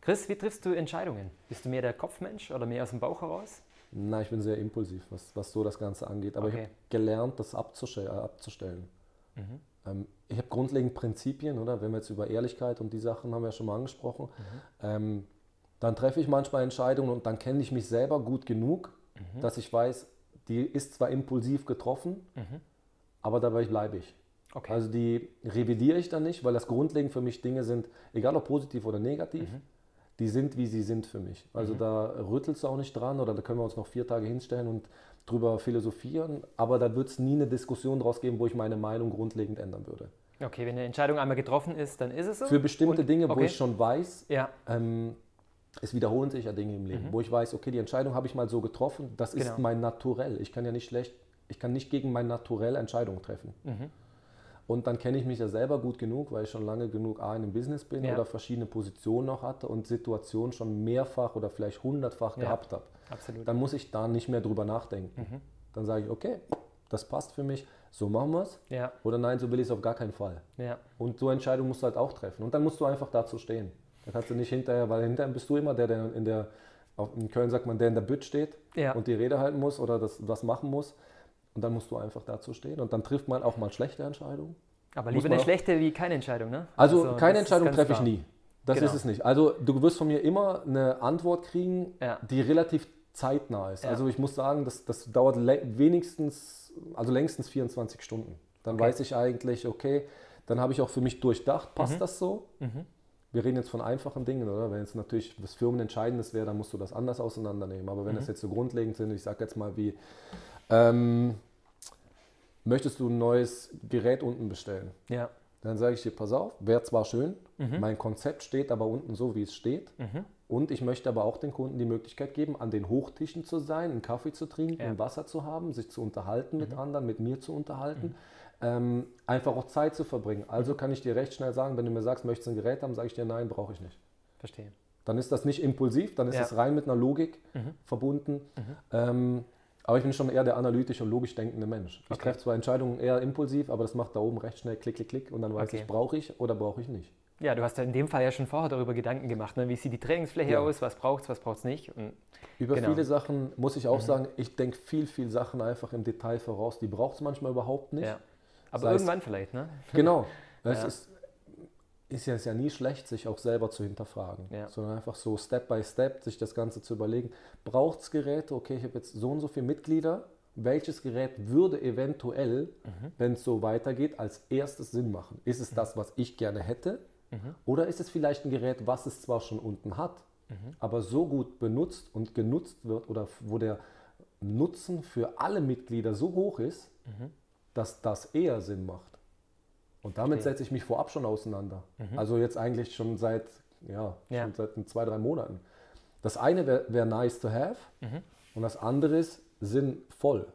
Chris, wie triffst du Entscheidungen? Bist du mehr der Kopfmensch oder mehr aus dem Bauch heraus? Nein, ich bin sehr impulsiv, was, was so das Ganze angeht. Aber ich Okay. habe gelernt, das äh, abzustellen. Mhm. Ähm, ich habe grundlegend Prinzipien, oder? Wenn wir jetzt über Ehrlichkeit und die Sachen haben wir ja schon mal angesprochen. Mhm. Ähm, dann treffe ich manchmal Entscheidungen und dann kenne ich mich selber gut genug, Mhm. dass ich weiß, die ist zwar impulsiv getroffen, aber dabei bleibe ich. Mhm. Okay. Also die revidiere ich dann nicht, weil das grundlegend für mich Dinge sind, egal ob positiv oder negativ, Mhm. die sind, wie sie sind für mich. Also da rüttelst du auch nicht dran oder da können wir uns noch vier Tage hinstellen und drüber philosophieren, aber da wird es nie eine Diskussion draus geben, wo ich meine Meinung grundlegend ändern würde. okay, wenn eine Entscheidung einmal getroffen ist, dann ist es so. Für bestimmte Und- Dinge, wo okay. ich schon weiß, Ja, ähm, es wiederholen sich ja Dinge im Leben, wo ich weiß, okay, die Entscheidung habe ich mal so getroffen, das ist Mhm. Genau. mein Naturell. Ich kann ja nicht schlecht, ich kann nicht gegen mein Naturell Entscheidungen treffen. Mhm. Und dann kenne ich mich ja selber gut genug, weil ich schon lange genug A in einem Business bin Ja. oder verschiedene Positionen noch hatte und Situationen schon mehrfach oder vielleicht hundertfach Ja. gehabt habe. absolut. Dann muss ich da nicht mehr drüber nachdenken. Mhm. Dann sage ich, okay, das passt für mich, so machen wir es. Ja, Oder nein, so will ich es auf gar keinen Fall. Und so Entscheidungen musst du halt auch treffen. Und dann musst du einfach dazu stehen. Da kannst du nicht hinterher, weil hinterher bist du immer der, der in der, in Köln sagt man, der in der Bütt steht und die Rede halten muss oder das, was machen muss. Und dann musst du einfach dazu stehen. Und dann trifft man auch mal schlechte Entscheidungen. aber lieber eine schlechte wie keine Entscheidung, ne? Also, das keine Entscheidung treffe ich nie. Das Genau. ist es nicht. Also du wirst von mir immer eine Antwort kriegen, Ja. die relativ zeitnah ist. Ja. Also ich muss sagen, das, das dauert wenigstens, also längstens 24 Stunden. Dann Okay. weiß ich eigentlich, okay, dann habe ich auch für mich durchdacht, passt das so? Mhm. Wir reden jetzt von einfachen Dingen, oder? Wenn jetzt natürlich was Firmenentscheidendes wäre, dann musst du das anders auseinandernehmen. Aber wenn Mhm. das jetzt so grundlegend sind, ich sage jetzt mal wie, ähm, möchtest du ein neues Gerät unten bestellen? Ja, Dann sage ich dir, pass auf, wäre zwar schön, Mhm. mein Konzept steht aber unten so, wie es steht. Und ich möchte aber auch den Kunden die Möglichkeit geben, an den Hochtischen zu sein, einen Kaffee zu trinken, Ja. Mhm. Wasser zu haben, sich zu unterhalten mit anderen, mit mir zu unterhalten. Ähm, einfach auch Zeit zu verbringen. Also Mhm. kann ich dir recht schnell sagen, wenn du mir sagst, möchtest du ein Gerät haben, sage ich dir, nein, brauche ich nicht. verstehe. Dann ist das nicht impulsiv, dann ist Ja. es rein mit einer Logik verbunden. Ähm, aber ich bin schon eher der analytisch und logisch denkende Mensch. Ich Okay. treffe zwar Entscheidungen eher impulsiv, aber das macht da oben recht schnell klick, klick, klick und dann weiß Okay. ich, brauche ich oder brauche ich nicht. Ja, du hast ja in dem Fall ja schon vorher darüber Gedanken gemacht, ne? wie sieht die Trainingsfläche Ja. aus, was braucht es, was braucht es nicht. Und Über Genau. viele Sachen muss ich auch sagen, ich denke viel, viel Sachen einfach im Detail voraus. Die braucht es manchmal überhaupt nicht. ja. Aber heißt- irgendwann vielleicht, ne? Genau. Es Ja. ist, ist ja, ist ja nie schlecht, sich auch selber zu hinterfragen, Ja. sondern einfach so Step by Step sich das Ganze zu überlegen. Braucht es Geräte? Okay, ich habe jetzt so und so viele Mitglieder. Welches Gerät würde eventuell, Mhm. wenn es so weitergeht, als erstes Sinn machen? Ist es das, was ich gerne hätte? Mhm. Oder ist es vielleicht ein Gerät, was es zwar schon unten hat, Mhm. aber so gut benutzt und genutzt wird oder wo der Nutzen für alle Mitglieder so hoch ist, Mhm. dass das eher Sinn macht. Und damit Verstehe. setze ich mich vorab schon auseinander. Also jetzt eigentlich schon seit, ja, Ja. Schon seit zwei, drei Monaten. Das eine wäre wär nice to have und das andere ist sinnvoll.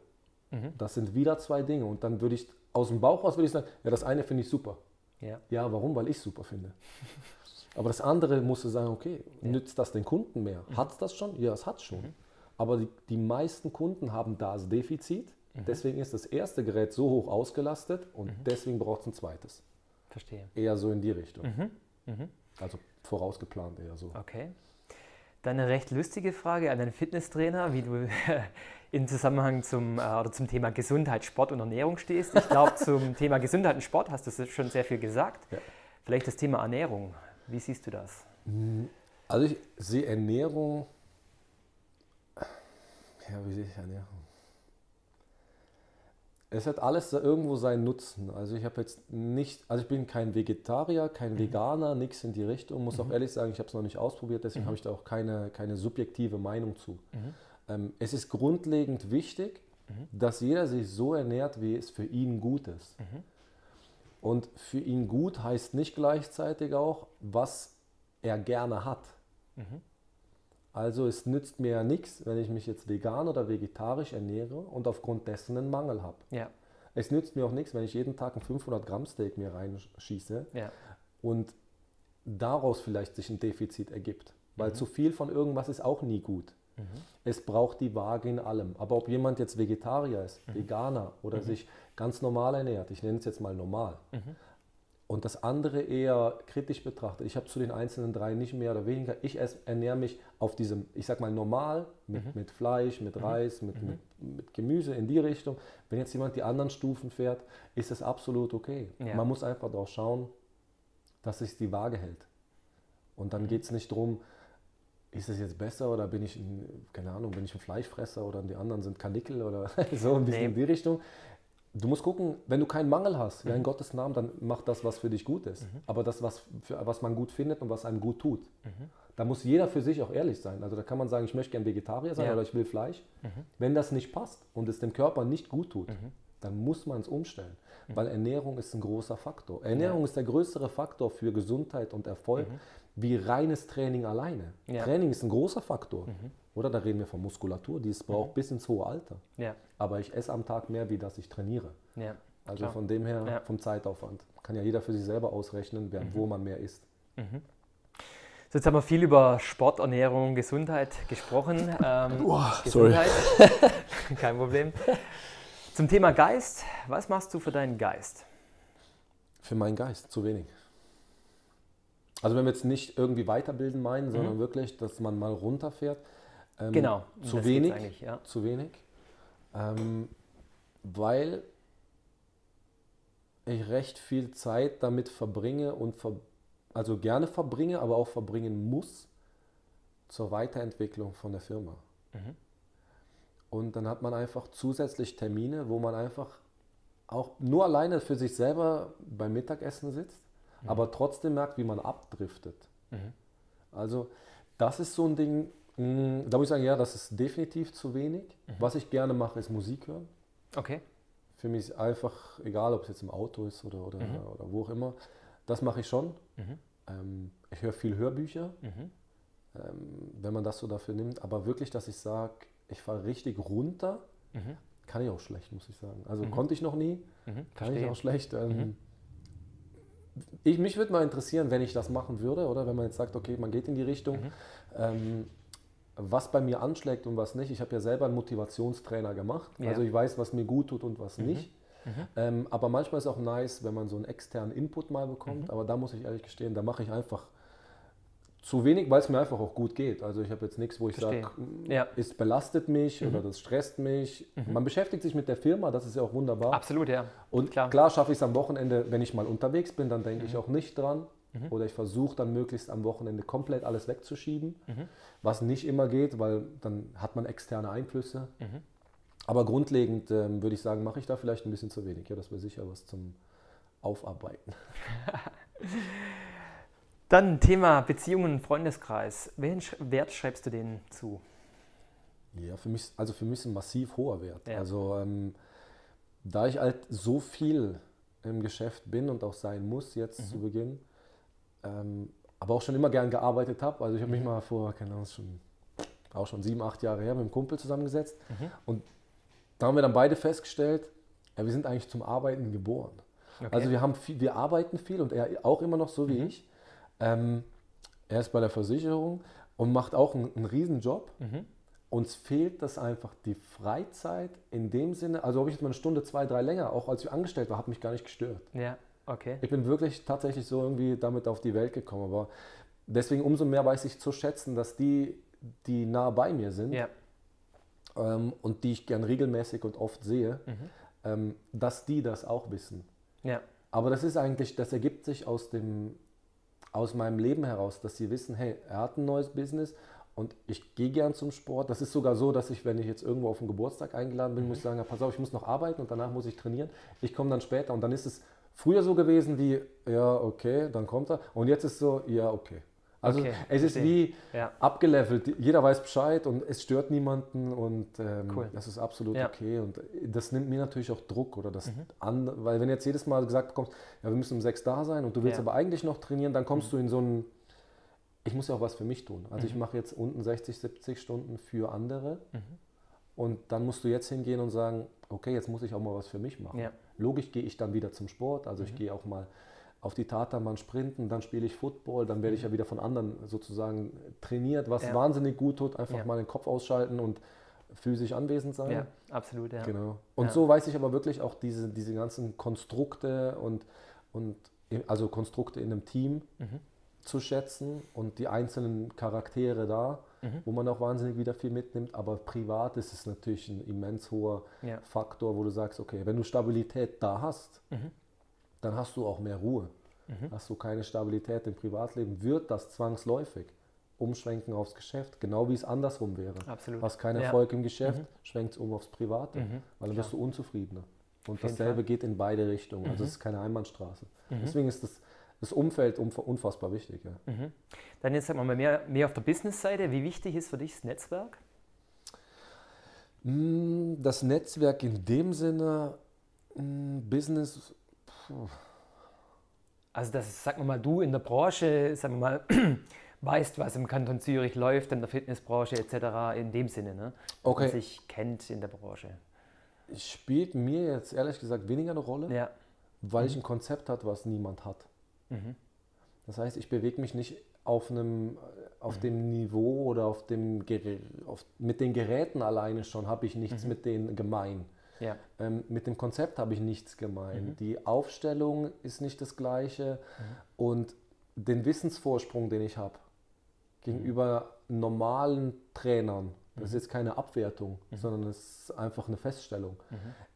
Das sind wieder zwei Dinge. Und dann würde ich aus dem Bauch raus würde ich sagen, ja, das eine finde ich super. Ja. Ja, warum? Weil ich es super finde. Aber das andere musst du sagen, okay, nützt das den Kunden mehr? Hat es das schon? Ja, es hat schon. Aber die, die meisten Kunden haben das Defizit. Deswegen ist das erste Gerät so hoch ausgelastet und deswegen braucht es ein zweites. Verstehe. Eher so in die Richtung. Also vorausgeplant eher so. Okay. Dann eine recht lustige Frage an einen Fitnesstrainer, wie du im Zusammenhang zum, äh, oder zum Thema Gesundheit, Sport und Ernährung stehst. Ich glaube, zum Thema Gesundheit und Sport hast du schon sehr viel gesagt. Ja. Vielleicht das Thema Ernährung. Wie siehst du das? Also ich sehe Ernährung Ja, wie sehe ich Ernährung? Es hat alles irgendwo seinen Nutzen. Also ich habe jetzt nicht, also ich bin kein Vegetarier, kein mhm. Veganer, nichts in die Richtung. Muss mhm. auch ehrlich sagen, ich habe es noch nicht ausprobiert, deswegen mhm. habe ich da auch keine, keine subjektive Meinung zu. Mhm. Ähm, es ist grundlegend wichtig, mhm. dass jeder sich so ernährt, wie es für ihn gut ist. Mhm. Und für ihn gut heißt nicht gleichzeitig auch, was er gerne hat. Also es nützt mir ja nichts, wenn ich mich jetzt vegan oder vegetarisch ernähre und aufgrund dessen einen Mangel habe. Ja. Es nützt mir auch nichts, wenn ich jeden Tag ein 500 Gramm Steak mir reinschieße ja. und daraus vielleicht sich ein Defizit ergibt. Weil mhm. zu viel von irgendwas ist auch nie gut. Mhm. Es braucht die Waage in allem. Aber ob jemand jetzt Vegetarier ist, mhm. Veganer oder mhm. sich ganz normal ernährt, ich nenne es jetzt mal normal, mhm und das andere eher kritisch betrachtet. Ich habe zu den einzelnen drei nicht mehr oder weniger. Ich ernähre mich auf diesem, ich sag mal normal, mit, mhm. mit Fleisch, mit mhm. Reis, mit, mhm. mit, mit, Gemüse in die Richtung. Wenn jetzt jemand die anderen Stufen fährt, ist das absolut okay. Ja. Man muss einfach darauf schauen, dass sich die Waage hält. Und dann mhm. geht es nicht darum, ist es jetzt besser oder bin ich, ein, keine Ahnung, bin ich ein Fleischfresser oder die anderen sind Kanickel oder so ein bisschen nee. in die Richtung. Du musst gucken, wenn du keinen Mangel hast, mhm. ja, in Gottes Namen, dann mach das, was für dich gut ist. Mhm. Aber das, was, für, was man gut findet und was einem gut tut. Mhm. Da muss jeder für sich auch ehrlich sein. Also da kann man sagen, ich möchte gern Vegetarier sein ja. oder ich will Fleisch. Mhm. Wenn das nicht passt und es dem Körper nicht gut tut, mhm. dann muss man es umstellen. Mhm. Weil Ernährung ist ein großer Faktor. Ernährung ja. ist der größere Faktor für Gesundheit und Erfolg wie reines Training alleine. Ja. Training ist ein großer Faktor. Oder da reden wir von Muskulatur, die es braucht bis ins hohe Alter. Aber ich esse am Tag mehr, wie das ich trainiere. Also Klar. von dem her, vom Zeitaufwand. Kann ja jeder für sich selber ausrechnen, wer, wo man mehr isst. So, jetzt haben wir viel über Sport, Ernährung, Gesundheit gesprochen. Ähm, oh, Gesundheit, kein Problem. Zum Thema Geist, was machst du für deinen Geist? Für meinen Geist zu wenig. Also wenn wir jetzt nicht irgendwie weiterbilden meinen, sondern mhm. wirklich, dass man mal runterfährt. Ähm, genau. Zu wenig. Ja. Zu wenig. Ähm, weil ich recht viel Zeit damit verbringe und ver also gerne verbringe, aber auch verbringen muss zur Weiterentwicklung von der Firma. Mhm. Und dann hat man einfach zusätzlich Termine, wo man einfach auch nur alleine für sich selber beim Mittagessen sitzt, mhm. aber trotzdem merkt, wie man abdriftet. Mhm. Also das ist so ein Ding, da muss ich sagen, ja, das ist definitiv zu wenig. Mhm. Was ich gerne mache, ist Musik hören. Okay. Für mich ist einfach, egal ob es jetzt im Auto ist oder, oder, mhm. oder wo auch immer, das mache ich schon. Mhm. Ähm, ich höre viel Hörbücher, mhm. ähm, wenn man das so dafür nimmt. Aber wirklich, dass ich sage, ich fahre richtig runter, mhm. kann ich auch schlecht, muss ich sagen. Also mhm. konnte ich noch nie, mhm. kann Verstehe. ich auch schlecht. Ähm, mhm. ich, mich würde mal interessieren, wenn ich das machen würde, oder wenn man jetzt sagt, okay, man geht in die Richtung, ähm, was bei mir anschlägt und was nicht. Ich habe ja selber einen Motivationstrainer gemacht. Ja. Also ich weiß, was mir gut tut und was nicht. Mhm. Ähm, aber manchmal ist es auch nice, wenn man so einen externen Input mal bekommt. Mhm. Aber da muss ich ehrlich gestehen, da mache ich einfach zu wenig, weil es mir einfach auch gut geht. Also ich habe jetzt nichts, wo ich sage, ja. es belastet mich mhm. oder das stresst mich. Mhm. Man beschäftigt sich mit der Firma, das ist ja auch wunderbar. Absolut, ja. Und klar, klar schaffe ich es am Wochenende, wenn ich mal unterwegs bin, dann denke ich mhm. auch nicht dran. Mhm. Oder ich versuche dann möglichst am Wochenende komplett alles wegzuschieben, mhm. was nicht immer geht, weil dann hat man externe Einflüsse. Mhm. Aber grundlegend ähm, würde ich sagen, mache ich da vielleicht ein bisschen zu wenig. Ja, das wäre sicher was zum Aufarbeiten. Dann Thema Beziehungen und Freundeskreis. Welchen Wert schreibst du denen zu? Ja, für mich, also für mich ist ein massiv hoher Wert. Ja. Also ähm, da ich halt so viel im Geschäft bin und auch sein muss jetzt mhm. zu Beginn, ähm, aber auch schon immer gern gearbeitet habe. Also ich habe mich mhm. mal vor, keine Ahnung, schon, auch schon sieben, acht Jahre her mit einem Kumpel zusammengesetzt mhm. und da haben wir dann beide festgestellt, ja, wir sind eigentlich zum Arbeiten geboren. Okay. Also wir, haben viel, wir arbeiten viel und er auch immer noch so wie mhm. ich. Ähm, er ist bei der Versicherung und macht auch einen, einen Riesenjob. Mhm. Uns fehlt das einfach die Freizeit in dem Sinne, also ob ich jetzt mal eine Stunde, zwei, drei länger, auch als ich angestellt war, hat mich gar nicht gestört. Ja, okay. Ich bin wirklich tatsächlich so irgendwie damit auf die Welt gekommen. Aber deswegen umso mehr weiß ich zu schätzen, dass die, die nah bei mir sind, ja ähm, und die ich gern regelmäßig und oft sehe, mhm. ähm, dass die das auch wissen. Ja. Aber das ist eigentlich, das ergibt sich aus dem, aus meinem Leben heraus, dass sie wissen, hey, er hat ein neues Business Und ich gehe gern zum Sport. Das ist sogar so, dass ich, wenn ich jetzt irgendwo auf einen Geburtstag eingeladen bin, muss ich sagen, ja, pass auf, ich muss noch arbeiten und danach muss ich trainieren. Ich komme dann später und dann ist es früher so gewesen wie, ja, okay, dann kommt er. Und jetzt ist so, ja, okay. Also Okay, es ist wie Ja. abgelevelt. Jeder weiß Bescheid und es stört niemanden und ähm, Cool. das ist absolut Ja. okay. Und das nimmt mir natürlich auch Druck oder das Mhm. an, weil wenn jetzt jedes Mal gesagt bekommst, ja, wir müssen um sechs da sein und du willst Ja. Mhm. aber eigentlich noch trainieren, dann kommst du in so einen, ich muss ja auch was für mich tun. Mhm. Also ich mache jetzt unten 60, 70 Stunden für andere Mhm. und dann musst du jetzt hingehen und sagen, okay, jetzt muss ich auch mal was für mich machen. Mhm. Logisch gehe ich dann wieder zum Sport, also ich gehe auch mal auf die Tatanbahn sprinten, dann spiele ich Football, dann werde ich ja wieder von anderen sozusagen trainiert, was Mhm. Ja. wahnsinnig gut tut, einfach Ja. mal den Kopf ausschalten und physisch anwesend sein. Ja, absolut, ja. Genau. Und Ja. so weiß ich aber wirklich auch diese, diese ganzen Konstrukte und, und also Konstrukte in einem Team Mhm. zu schätzen und die einzelnen Charaktere da, Mhm. wo man auch wahnsinnig wieder viel mitnimmt. Aber privat ist es natürlich ein immens hoher Ja. Faktor, wo du sagst, okay, wenn du Stabilität da hast, Mhm. dann hast du auch mehr Ruhe. Hast du keine Stabilität im Privatleben, wird das zwangsläufig umschwenken aufs Geschäft, genau wie es andersrum wäre. Absolut. Hast keinen Ja. Erfolg im Geschäft, schwenkt es um aufs Private, Mhm. weil dann wirst du unzufriedener. Und dasselbe geht in beide Richtungen. Also es ist keine Einbahnstraße. Mhm. Deswegen ist das, das Umfeld umf- unfassbar wichtig. Ja. Mhm. Dann jetzt sagen wir mal mehr, mehr auf der Business-Seite. Wie wichtig ist für dich das Netzwerk? Mm, Das Netzwerk in dem Sinne, mm, Business, puh, Also, dass, sagen wir mal, du in der Branche, sagen wir mal, weißt, was im Kanton Zürich läuft, in der Fitnessbranche etc., in dem Sinne, ne? Dass Okay. man sich kennt in der Branche. spielt mir jetzt ehrlich gesagt weniger eine Rolle, Ja. weil ich ein Konzept hat, was niemand hat. Mhm. Das heißt, ich bewege mich nicht auf einem auf dem Niveau oder auf dem auf, mit den Geräten alleine schon habe ich nichts mit denen gemein. Ja. Ähm, mit dem Konzept habe ich nichts gemein. Die Aufstellung ist nicht das gleiche und den Wissensvorsprung, den ich habe gegenüber normalen Trainern, das ist jetzt keine Abwertung, sondern es ist einfach eine Feststellung,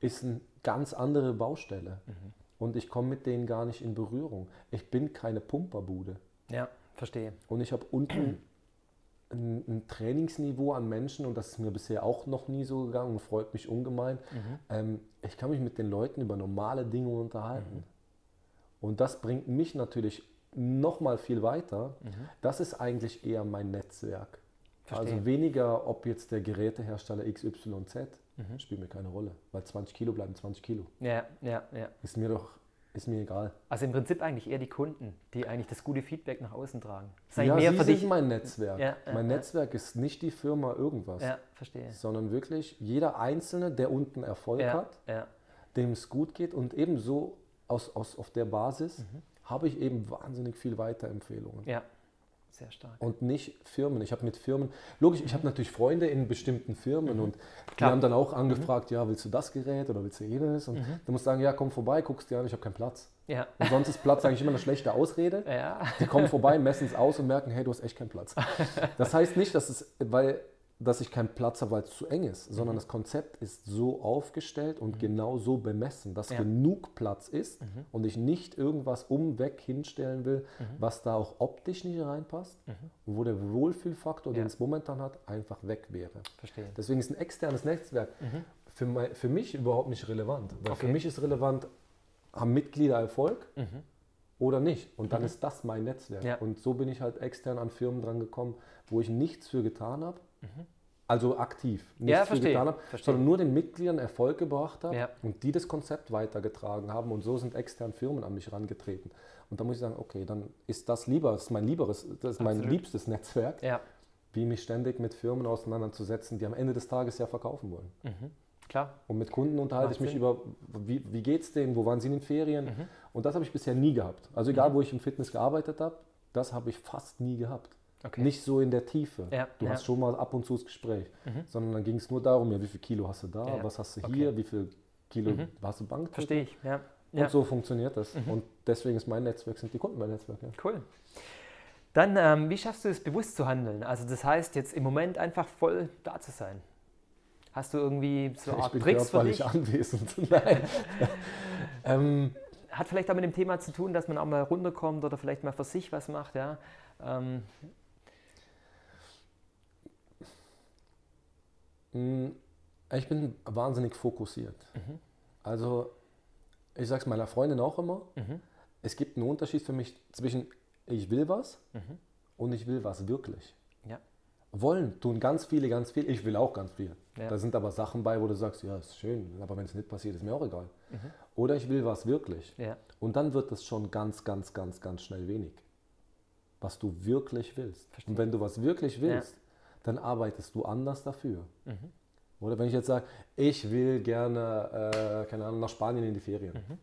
ist eine ganz andere Baustelle. Und ich komme mit denen gar nicht in Berührung. Ich bin keine Pumperbude. Ja, verstehe. Und ich habe unten ein, ein Trainingsniveau an Menschen, und das ist mir bisher auch noch nie so gegangen und freut mich ungemein. Ähm, ich kann mich mit den Leuten über normale Dinge unterhalten. Und das bringt mich natürlich noch mal viel weiter. Das ist eigentlich eher mein Netzwerk. Verstehe. Also weniger, ob jetzt der Gerätehersteller XYZ, spielt mir keine Rolle. Weil 20 Kilo bleiben 20 Kilo. Ja, ja, ja. Ist mir doch, ist mir egal. Also im Prinzip eigentlich eher die Kunden, die eigentlich das gute Feedback nach außen tragen. Das ist Ja, mehr sie für sind dich. mein Netzwerk. Ja, ja, mein ja. Netzwerk ist nicht die Firma irgendwas. Ja, verstehe. sondern wirklich jeder Einzelne, der unten Erfolg hat, dem es gut geht und ebenso aus, aus, auf der Basis Mhm. habe ich eben wahnsinnig viel Weiterempfehlungen. ja, sehr stark. Und nicht Firmen. Ich habe mit Firmen, logisch, ich habe natürlich Freunde in bestimmten Firmen und die Mhm. Klar. Mhm. haben dann auch angefragt, ja, willst du das Gerät oder willst du jenes? Und du musst sagen, ja, komm vorbei, guckst dir an, ich habe keinen Platz. Ja, Und sonst ist Platz eigentlich immer eine schlechte Ausrede. ja, Die kommen vorbei, messen es aus und merken, hey, du hast echt keinen Platz. Das heißt nicht, dass, es, weil, dass ich keinen Platz habe, weil es zu eng ist, Mhm. sondern das Konzept ist so aufgestellt und genau so bemessen, dass Ja. Mhm. genug Platz ist und ich nicht irgendwas umweg hinstellen will, was da auch optisch nicht reinpasst und wo der Wohlfühlfaktor, Mhm. Ja. den es momentan hat, einfach weg wäre. verstehe. Deswegen ist ein externes Netzwerk für, mein, für mich überhaupt nicht relevant. Weil Mhm. Okay. für mich ist relevant, haben Mitglieder Erfolg oder nicht. Und dann ist das mein Netzwerk. Mhm. Ja. Und so bin ich halt extern an Firmen dran gekommen, wo ich nichts für getan habe. Also aktiv nichts Mhm. Ja, verstehe, getan habe, verstehe. sondern nur den Mitgliedern Erfolg gebracht habe Ja. und die das Konzept weitergetragen haben. Und so sind externe Firmen an mich herangetreten. Und da muss ich sagen, okay, dann ist das lieber, das ist mein lieberes, das ist mein Absolut. liebstes Netzwerk, Ja, wie mich ständig mit Firmen auseinanderzusetzen, die am Ende des Tages ja verkaufen wollen. klar. Und mit Kunden unterhalte Macht ich mich Sinn. über, wie, wie geht es denen, wo waren sie in den Ferien? Mhm. Und das habe ich bisher nie gehabt. Also egal, wo ich im Fitness gearbeitet habe, das habe ich fast nie gehabt. Okay. Nicht so in der Tiefe. Ja, du ja. Mhm. hast schon mal ab und zu das Gespräch. Sondern dann ging es nur darum, ja, wie viel Kilo hast du da, Ja, was hast du okay. Mhm. hier, wie viel Kilo hast du Bank? Verstehe ich, ja. Und. Mhm. so funktioniert das. Und deswegen ist mein Netzwerk, sind die Kunden mein Netzwerk. Cool. Dann, ähm, wie schaffst du es, bewusst zu handeln? Also das heißt, jetzt im Moment einfach voll da zu sein. Hast du irgendwie so eine Ich Art bin Tricks für körperlich dich? anwesend. Nein. ähm, Hat vielleicht auch mit dem Thema zu tun, dass man auch mal runterkommt oder vielleicht mal für sich was macht, ja? Ähm, Ich bin wahnsinnig fokussiert. Mhm. Also, ich sage es meiner Freundin auch immer, Mhm. es gibt einen Unterschied für mich zwischen ich will was Mhm. und ich will was wirklich. Ja. Wollen tun ganz viele, ganz viel. Ich will auch ganz viel. Ja. Da sind aber Sachen bei, wo du sagst, ja, ist schön, aber wenn es nicht passiert, ist mir auch egal. Mhm. Oder ich will was wirklich. Ja. Und dann wird es schon ganz, ganz, ganz, ganz schnell wenig. Was du wirklich willst. Verstehe. Und wenn du was wirklich willst, dann arbeitest du anders dafür. Mhm. Oder wenn ich jetzt sage, ich will gerne, äh, keine Ahnung, nach Spanien in die Ferien, Mhm.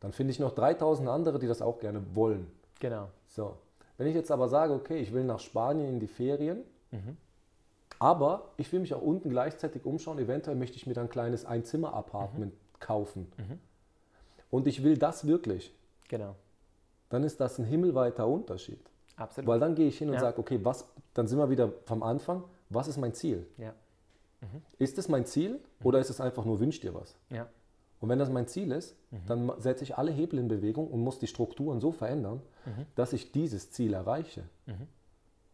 dann finde ich noch 3000 andere, die das auch gerne wollen. Genau. So. Wenn ich jetzt aber sage, okay, ich will nach Spanien in die Ferien, Mhm. aber ich will mich auch unten gleichzeitig umschauen, eventuell möchte ich mir dann ein kleines Einzimmer-Apartment kaufen. Mhm. Und ich will das wirklich, Genau. dann ist das ein himmelweiter Unterschied. Absolut. Weil dann gehe ich hin und Ja. sage, okay, was, dann sind wir wieder vom Anfang, was ist mein Ziel? ja. Ist es mein Ziel oder ist es einfach nur wünsch dir was? Ja. Und wenn das mein Ziel ist, Mhm. dann setze ich alle Hebel in Bewegung und muss die Strukturen so verändern, Mhm. dass ich dieses Ziel erreiche.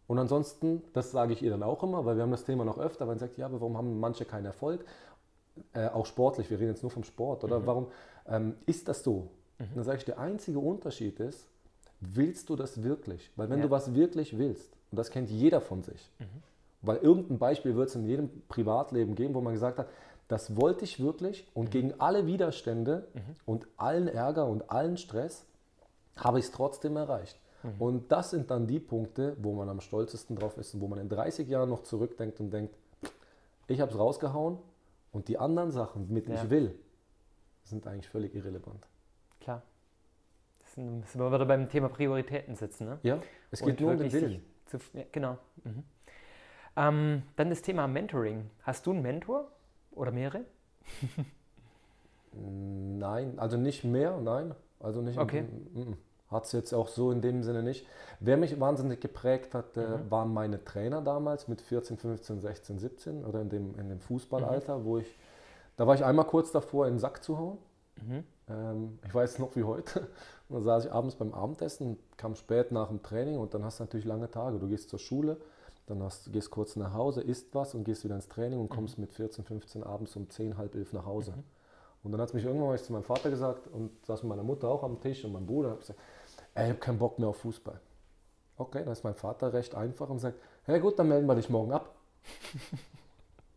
Und ansonsten, das sage ich ihr dann auch immer, weil wir haben das Thema noch öfter, wenn sie sagt, ja, aber warum haben manche keinen Erfolg? Äh, auch sportlich, wir reden jetzt nur vom Sport, oder Mhm. warum ähm, ist das so? Dann sage ich, der einzige Unterschied ist, willst du das wirklich? Weil wenn Ja. du was wirklich willst, und das kennt jeder von sich, weil irgendein Beispiel wird es in jedem Privatleben geben, wo man gesagt hat, das wollte ich wirklich und gegen alle Widerstände und allen Ärger und allen Stress habe ich es trotzdem erreicht. Und das sind dann die Punkte, wo man am stolzesten drauf ist und wo man in 30 Jahren noch zurückdenkt und denkt, ich habe es rausgehauen und die anderen Sachen mit Ja. ich will, sind eigentlich völlig irrelevant. Sind, wir wieder beim Thema Prioritäten sitzen. Ne? Ja, es Und geht nur um den Willen. Zu, ja, genau. Mhm. Ähm, dann das Thema Mentoring. Hast du einen Mentor oder mehrere? Nein, also nicht mehr, nein. Also nicht. Okay. Hat es jetzt auch so in dem Sinne nicht. Wer mich wahnsinnig geprägt hat, äh, Mhm. waren meine Trainer damals mit 14, 15, 16, 17 oder in dem, in dem Fußballalter, wo ich, da war ich einmal kurz davor, in den Sack zu hauen. Mhm. Ähm, ich weiß noch wie heute. Und dann saß ich abends beim Abendessen, kam spät nach dem Training und dann hast du natürlich lange Tage. Du gehst zur Schule, dann hast, gehst kurz nach Hause, isst was und gehst wieder ins Training und kommst mit 14, 15 abends um 10, halb elf nach Hause. Und dann hat es mich irgendwann mal zu meinem Vater gesagt und saß mit meiner Mutter auch am Tisch und meinem Bruder. Hab gesagt, ey, ich habe keinen Bock mehr auf Fußball. Okay, dann ist mein Vater recht einfach und sagt, ja gut, dann melden wir dich morgen ab.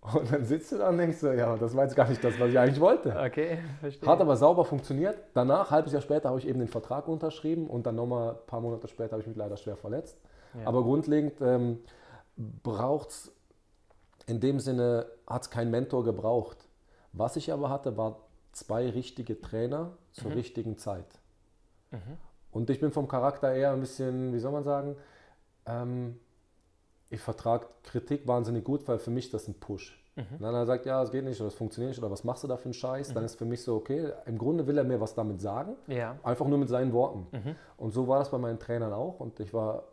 und dann sitzt du da und denkst so, ja, das war jetzt gar nicht das, was ich eigentlich wollte. Okay, verstehe. Hat aber sauber funktioniert. Danach, halbes Jahr später, habe ich eben den Vertrag unterschrieben und dann nochmal ein paar Monate später habe ich mich leider schwer verletzt. Ja. Aber grundlegend ähm, braucht es, in dem Sinne hat es keinen Mentor gebraucht. Was ich aber hatte, war zwei richtige Trainer zur richtigen Zeit. Und ich bin vom Charakter eher ein bisschen, wie soll man sagen, ähm, ich vertrage Kritik wahnsinnig gut, weil für mich das ein Push. Wenn einer sagt, ja, es geht nicht oder es funktioniert nicht oder was machst du da für einen Scheiß, dann ist für mich so, okay, im Grunde will er mir was damit sagen, ja. einfach nur mit seinen Worten. Mhm. Und so war das bei meinen Trainern auch und ich war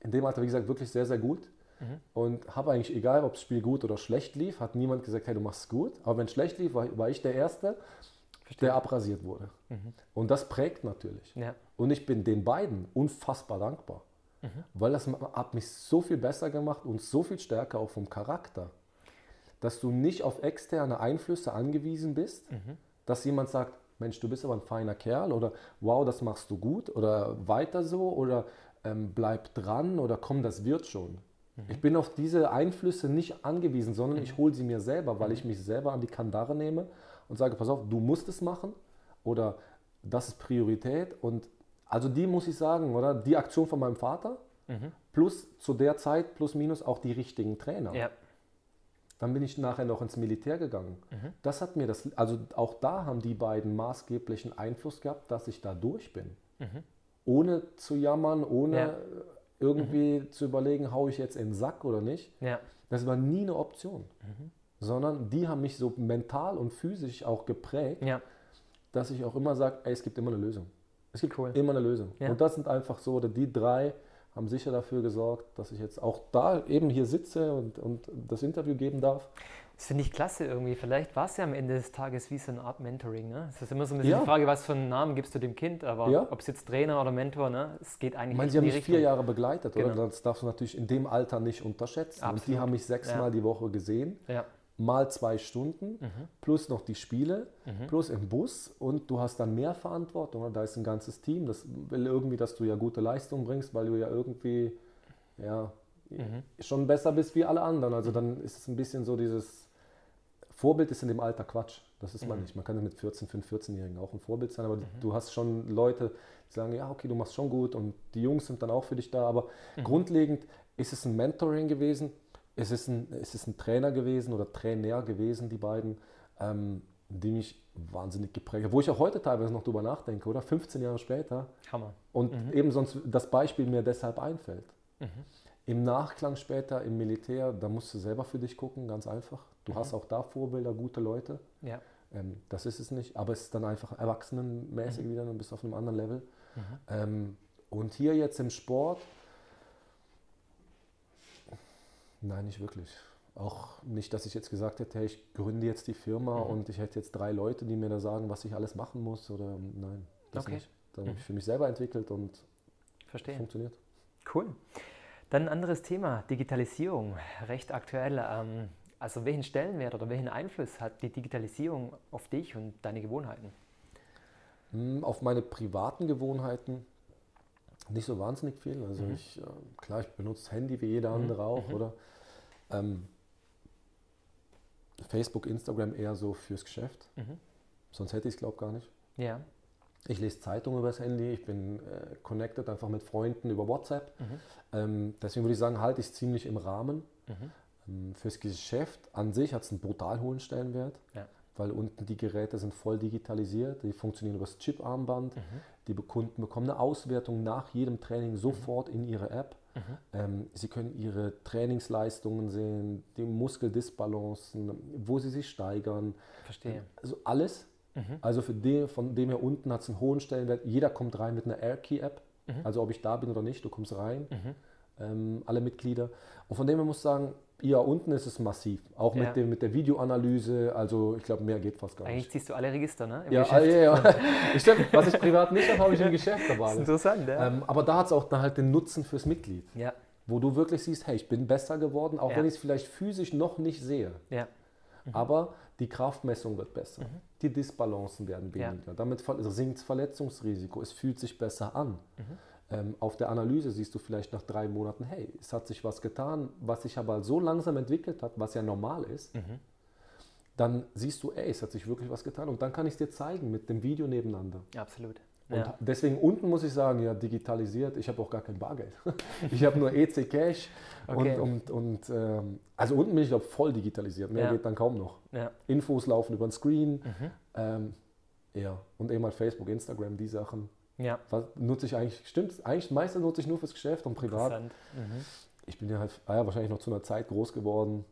in dem Alter, wie gesagt, wirklich sehr, sehr gut Mhm. und habe eigentlich, egal ob das Spiel gut oder schlecht lief, hat niemand gesagt, hey, du machst es gut, aber wenn es schlecht lief, war, war ich der Erste, Verstehe. der abrasiert wurde. Und das prägt natürlich. Ja. Und ich bin den beiden unfassbar dankbar, weil das hat mich so viel besser gemacht und so viel stärker auch vom Charakter, dass du nicht auf externe Einflüsse angewiesen bist, dass jemand sagt, Mensch, du bist aber ein feiner Kerl oder wow, das machst du gut oder weiter so oder ähm, bleib dran oder komm, das wird schon. Ich bin auf diese Einflüsse nicht angewiesen, sondern ich hole sie mir selber, weil ich mich selber an die Kandare nehme und sage, pass auf, du musst es machen oder das ist Priorität und also die muss ich sagen, oder die Aktion von meinem Vater plus zu der Zeit plus minus auch die richtigen Trainer. Ja. Dann bin ich nachher noch ins Militär gegangen. Das hat mir das, also auch da haben die beiden maßgeblichen Einfluss gehabt, dass ich da durch bin. Ohne zu jammern, ohne Ja. irgendwie zu überlegen, hau ich jetzt in den Sack oder nicht. Ja. Das war nie eine Option. Sondern die haben mich so mental und physisch auch geprägt, dass ich auch immer sage, es gibt immer eine Lösung. Es gibt Cool. immer eine Lösung. Ja. Und das sind einfach so, oder die drei haben sicher dafür gesorgt, dass ich jetzt auch da eben hier sitze und, und das Interview geben darf. Das finde ich klasse irgendwie. Vielleicht war es ja am Ende des Tages wie so eine Art Mentoring. Ne? Es ist immer so ein bisschen Ja. die Frage, was für einen Namen gibst du dem Kind, aber Ja. ob es jetzt Trainer oder Mentor, ne? es geht Ich eigentlich meine, echt sie haben mich vier. Jahre begleitet, oder? Genau. Das darfst du natürlich in dem Alter nicht unterschätzen. Und die Absolut. haben mich sechsmal Ja. die Woche gesehen. Mal zwei Stunden, plus noch die Spiele, plus im Bus und du hast dann mehr Verantwortung. Da ist ein ganzes Team, das will irgendwie, dass du ja gute Leistung bringst, weil du ja irgendwie ja, schon besser bist wie alle anderen. Also dann ist es ein bisschen so dieses Vorbild ist in dem Alter Quatsch. Das ist man nicht. Man kann ja mit 14, 15, 14-Jährigen auch ein Vorbild sein, aber du hast schon Leute, die sagen, ja, okay, du machst schon gut und die Jungs sind dann auch für dich da. Aber grundlegend ist es ein Mentoring gewesen, es ist ein, es ist ein Trainer gewesen oder Trainer gewesen, die beiden, ähm, die mich wahnsinnig geprägt haben. Wo ich auch heute teilweise noch drüber nachdenke, oder? 15 Jahre später. Hammer. Und eben sonst das Beispiel mir deshalb einfällt. Im Nachklang später im Militär, da musst du selber für dich gucken, ganz einfach. Du hast auch da Vorbilder, gute Leute. Ja. Ähm, das ist es nicht, aber es ist dann einfach erwachsenenmäßig wieder und bist auf einem anderen Level. Ähm, und hier jetzt im Sport, nein, nicht wirklich. Auch nicht, dass ich jetzt gesagt hätte, hey, ich gründe jetzt die Firma und ich hätte jetzt drei Leute, die mir da sagen, was ich alles machen muss. Oder nein, das Okay. nicht. Da habe ich für mich selber entwickelt und Verstehe. funktioniert. Cool. Dann ein anderes Thema, Digitalisierung, recht aktuell. Ähm, also welchen Stellenwert oder welchen Einfluss hat die Digitalisierung auf dich und deine Gewohnheiten? Hm, Auf meine privaten Gewohnheiten nicht so wahnsinnig viel. Also ich, äh, klar, ich benutze Handy wie jeder andere auch, oder? Ähm, Facebook, Instagram eher so fürs Geschäft. Sonst hätte ich es, glaube ich, gar nicht. Ja. Ich lese Zeitungen übers Handy, ich bin äh, connected einfach mit Freunden über WhatsApp. Ähm, deswegen würde ich sagen, halte ich es ziemlich im Rahmen. Ähm, fürs Geschäft an sich hat es einen brutal hohen Stellenwert, Ja. Weil unten die Geräte sind voll digitalisiert, die funktionieren über das Chip-Armband. Die Be- Kunden bekommen eine Auswertung nach jedem Training sofort in ihre App. Ähm, sie können ihre Trainingsleistungen sehen, die Muskeldisbalancen, wo sie sich steigern. Verstehe. Also alles. Also für den, von dem her unten hat es einen hohen Stellenwert. Jeder kommt rein mit einer AirKey-App. Also ob ich da bin oder nicht, du kommst rein. Ähm, alle Mitglieder. Und von dem her muss ich sagen, hier unten ist es massiv. Auch Ja. mit, dem, mit der Videoanalyse. Also ich glaube, mehr geht fast gar Eigentlich nicht. ziehst du alle Register, ne? Im Ja, Geschäft. ja, ja. Stimmt, was ich privat nicht habe, habe ich im Geschäft Das dabei. ist interessant, ja. Ähm, aber da hat es auch dann halt den Nutzen fürs Mitglied. ja. Wo du wirklich siehst, hey, ich bin besser geworden, auch Ja. wenn ich es vielleicht physisch noch nicht sehe. Ja. Aber die Kraftmessung wird besser. Die Disbalancen werden Ja. weniger. Damit sinkt das Verletzungsrisiko. Es fühlt sich besser an. Mhm. Ähm, auf der Analyse siehst du vielleicht nach drei Monaten, hey, es hat sich was getan, was sich aber so langsam entwickelt hat, was ja normal ist. Mhm. Dann siehst du, ey, es hat sich wirklich was getan. Und dann kann ich es dir zeigen mit dem Video nebeneinander. Absolut. Und Ja. deswegen unten muss ich sagen, ja, digitalisiert, ich habe auch gar kein Bargeld. Ich habe nur EC Cash Okay. und, und, und ähm, also unten bin ich glaube voll digitalisiert, mehr Ja. geht dann kaum noch. ja. Infos laufen über den Screen, Mhm. ähm, ja, und eben halt Facebook, Instagram, die Sachen. Ja. Was nutze ich eigentlich, stimmt, eigentlich meistens nutze ich nur fürs Geschäft und privat. Mhm. Ich bin ja halt ah ja, wahrscheinlich noch zu einer Zeit groß geworden,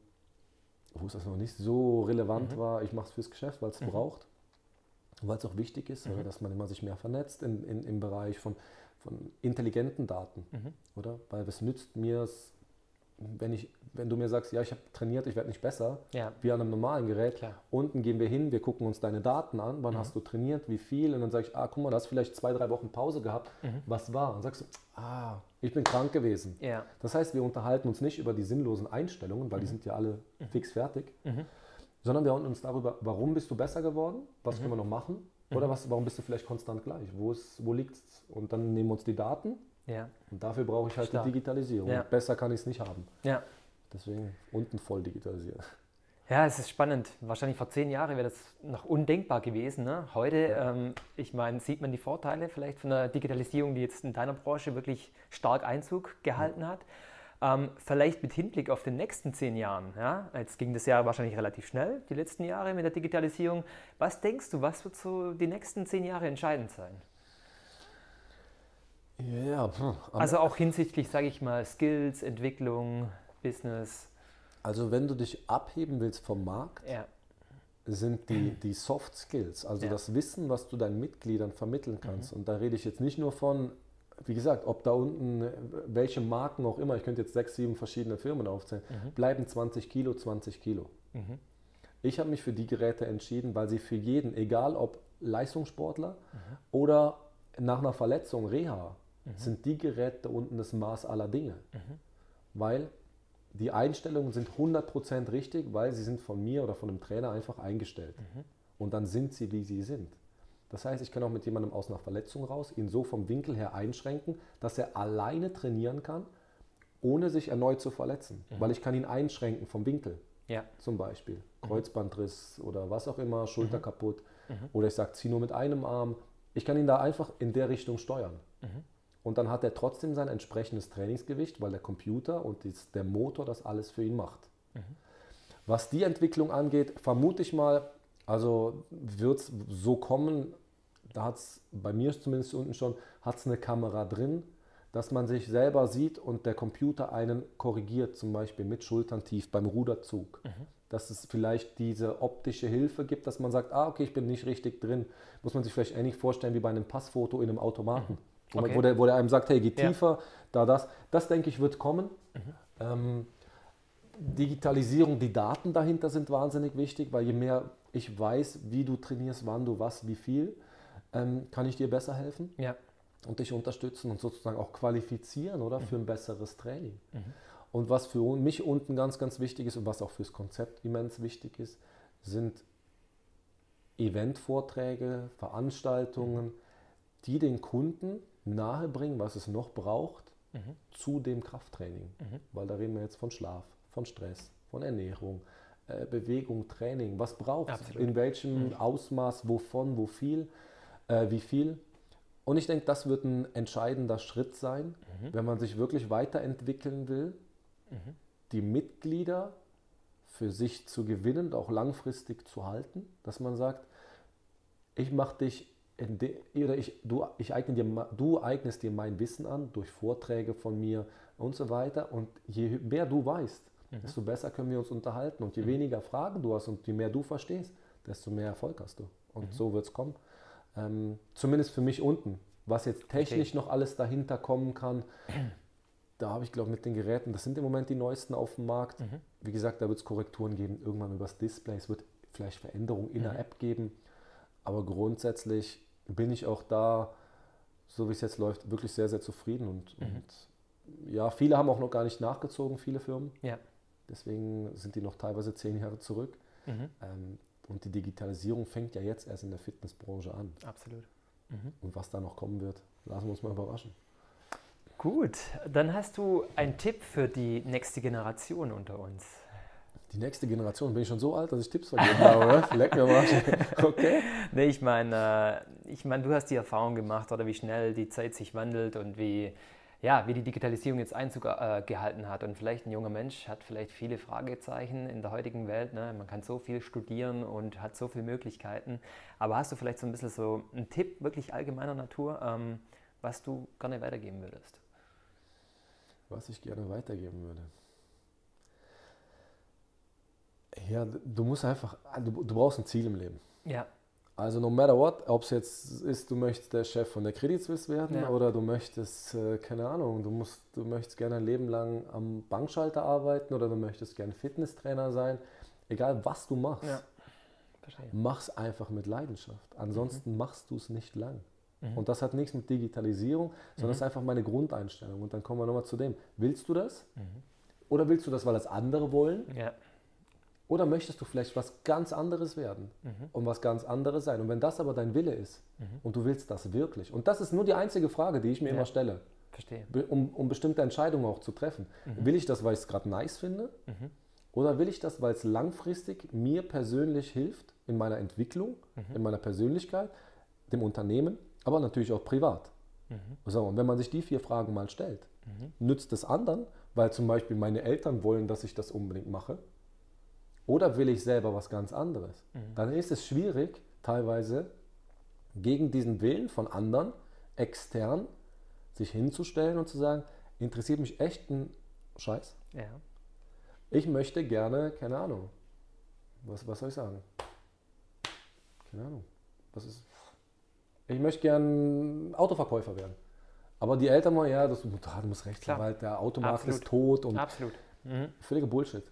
wo es das noch nicht so relevant Mhm. war. Ich mache es fürs Geschäft, weil es braucht. Weil es auch wichtig ist, Mhm. oder, dass man immer sich mehr vernetzt in, in, im Bereich von, von intelligenten Daten. Mhm. Oder? Weil was nützt mir es, wenn, ich, wenn du mir sagst, ja, ich habe trainiert, ich werde nicht besser, Ja. wie an einem normalen Gerät. Klar. Unten gehen wir hin, wir gucken uns deine Daten an, wann hast du trainiert, wie viel, und dann sage ich, ah, guck mal, du hast vielleicht zwei, drei Wochen Pause gehabt, was war? Und sagst du, ah, ich bin krank gewesen. Ja. Das heißt, wir unterhalten uns nicht über die sinnlosen Einstellungen, weil die sind ja alle fix fertig, sondern wir unterhalten uns darüber, warum bist du besser geworden, was können wir noch machen oder was, warum bist du vielleicht konstant gleich, wo, ist, wo liegt es? Und dann nehmen wir uns die Daten Ja. und dafür brauche ich halt Stark. die Digitalisierung. Ja. Besser kann ich es nicht haben. Ja. Deswegen unten voll digitalisiert. Ja, es ist spannend. Wahrscheinlich vor zehn Jahren wäre das noch undenkbar gewesen. Ne? Heute, ähm, ich meine, sieht man die Vorteile vielleicht von der Digitalisierung, die jetzt in deiner Branche wirklich stark Einzug gehalten hat. Ähm, vielleicht mit Hinblick auf den nächsten zehn Jahren. Ja? Jetzt ging das Jahr wahrscheinlich relativ schnell, die letzten Jahre mit der Digitalisierung. Was denkst du, was wird so die nächsten zehn Jahre entscheidend sein? Ja, pff, Also auch hinsichtlich, sage ich mal, Skills, Entwicklung, Business. also wenn du dich abheben willst vom Markt, Ja, sind die, die Soft Skills, also Ja. Mhm. das Wissen, was du deinen Mitgliedern vermitteln kannst. Und da rede ich jetzt nicht nur von, wie gesagt, ob da unten, welche Marken auch immer, ich könnte jetzt sechs, sieben verschiedene Firmen aufzählen, Mhm. bleiben 20 Kilo, 20 Kilo. Ich habe mich für die Geräte entschieden, weil sie für jeden, egal ob Leistungssportler Mhm. oder nach einer Verletzung Reha, sind die Geräte unten das Maß aller Dinge. Mhm. Weil die Einstellungen sind 100% richtig, weil sie sind von mir oder von dem Trainer einfach eingestellt. Mhm. Und dann sind sie, wie sie sind. Das heißt, ich kann auch mit jemandem aus einer Verletzung raus ihn so vom Winkel her einschränken, dass er alleine trainieren kann, ohne sich erneut zu verletzen. Mhm. Weil ich kann ihn einschränken vom Winkel. Ja. Zum Beispiel mhm. Kreuzbandriss oder was auch immer, Schulter mhm. kaputt. Mhm. Oder ich sage, zieh nur mit einem Arm. Ich kann ihn da einfach in der Richtung steuern. Und dann hat er trotzdem sein entsprechendes Trainingsgewicht, weil der Computer und der Motor das alles für ihn macht. Mhm. Was die Entwicklung angeht, vermute ich mal, also wird es so kommen, da hat es bei mir zumindest unten schon, hat es eine Kamera drin, dass man sich selber sieht und der Computer einen korrigiert, zum Beispiel mit Schultern tief beim Ruderzug. Mhm. Dass es vielleicht diese optische Hilfe gibt, dass man sagt, ah, okay, ich bin nicht richtig drin. Muss man sich vielleicht ähnlich vorstellen wie bei einem Passfoto in einem Automaten. Mhm Okay. Wo, der, wo der einem sagt, hey, geh tiefer, ja. da das. Das denke ich wird kommen. Mhm. Ähm, Digitalisierung, die Daten dahinter sind wahnsinnig wichtig, weil je mehr ich weiß, wie du trainierst, wann du was, wie viel, ähm, kann ich dir besser helfen ja. und dich unterstützen und sozusagen auch qualifizieren oder mhm. für ein besseres Training. Mhm. Und was für mich unten ganz, ganz wichtig ist und was auch fürs Konzept immens wichtig ist, sind Eventvorträge, Veranstaltungen, die den Kunden nahebringen, was es noch braucht, mhm. zu dem Krafttraining. Mhm. Weil da reden wir jetzt von Schlaf, von Stress, von Ernährung, äh, Bewegung, Training. Was braucht es? In welchem mhm. Ausmaß, wovon, wo viel, äh, wie viel? Und ich denke, das wird ein entscheidender Schritt sein, mhm. wenn man sich wirklich weiterentwickeln will, mhm. die Mitglieder für sich zu gewinnen und auch langfristig zu halten, dass man sagt, ich mache dich de, oder ich, du, ich eigne dir, du eignest dir mein Wissen an durch Vorträge von mir und so weiter. Und je mehr du weißt, mhm. desto besser können wir uns unterhalten. Und je mhm. weniger Fragen du hast und je mehr du verstehst, desto mehr Erfolg hast du. Und mhm. so wird es kommen. Ähm, zumindest für mich unten. Was jetzt technisch okay. noch alles dahinter kommen kann, da habe ich glaube mit den Geräten, das sind im Moment die neuesten auf dem Markt. Mhm. Wie gesagt, da wird es Korrekturen geben, irgendwann übers Display. Es wird vielleicht Veränderungen in der mhm. App geben. Aber grundsätzlich bin ich auch da, so wie es jetzt läuft, wirklich sehr, sehr zufrieden. Und, mhm. und, ja, viele haben auch noch gar nicht nachgezogen, viele Firmen. Ja. Deswegen sind die noch teilweise zehn Jahre zurück. Mhm. Ähm, und die Digitalisierung fängt ja jetzt erst in der Fitnessbranche an. Absolut. Mhm. Und was da noch kommen wird, lassen wir uns mal überraschen. Gut, dann hast du einen Tipp für die nächste Generation unter uns. Die nächste Generation, bin ich schon so alt, dass ich Tipps vergeben habe, oder? Leck mir mal. Okay. Nee, ich meine, äh, ich mein, du hast die Erfahrung gemacht, oder wie schnell die Zeit sich wandelt und wie, ja, wie die Digitalisierung jetzt Einzug äh, gehalten hat. Und vielleicht ein junger Mensch hat vielleicht viele Fragezeichen in der heutigen Welt. Ne? Man kann so viel studieren und hat so viele Möglichkeiten. Aber hast du vielleicht so ein bisschen so einen Tipp, wirklich allgemeiner Natur, ähm, was du gerne weitergeben würdest? Was ich gerne weitergeben würde. Ja, du musst einfach, du, du brauchst ein Ziel im Leben. Ja. Also no matter what, ob es jetzt ist, du möchtest der Chef von der Credit Suisse werden ja. oder du möchtest, äh, keine Ahnung, du, musst, du möchtest gerne ein Leben lang am Bankschalter arbeiten oder du möchtest gerne Fitnesstrainer sein. Egal was du machst, ja. mach's einfach mit Leidenschaft. Ansonsten mhm. machst du es nicht lang. Mhm. Und das hat nichts mit Digitalisierung, sondern mhm. das ist einfach meine Grundeinstellung. Und dann kommen wir nochmal zu dem. Willst du das? Mhm. Oder willst du das, weil das andere wollen? Ja. Oder möchtest du vielleicht was ganz anderes werden mhm. und was ganz anderes sein? Und wenn das aber dein Wille ist mhm. und du willst das wirklich, und das ist nur die einzige Frage, die ich mir ja. immer stelle, Verstehe. Um, um, bestimmte Entscheidungen auch zu treffen. Mhm. Will ich das, weil ich es gerade nice finde? Mhm. Oder will ich das, weil es langfristig mir persönlich hilft in meiner Entwicklung, mhm. in meiner Persönlichkeit, dem Unternehmen, aber natürlich auch privat? Mhm. So, und wenn man sich die vier Fragen mal stellt, nützt es anderen, weil zum Beispiel meine Eltern wollen, dass ich das unbedingt mache, oder will ich selber was ganz anderes? Mhm. Dann ist es schwierig, teilweise gegen diesen Willen von anderen, extern, sich hinzustellen und zu sagen, interessiert mich echt ein Scheiß. Ja. Ich möchte gerne, keine Ahnung, was, was soll ich sagen? Keine Ahnung. Was ist, ich möchte gerne Autoverkäufer werden. Aber die Eltern mal, ja, das, du musst recht haben, weil der Automarkt Absolut. ist tot und Absolut. Mhm. völliger Bullshit.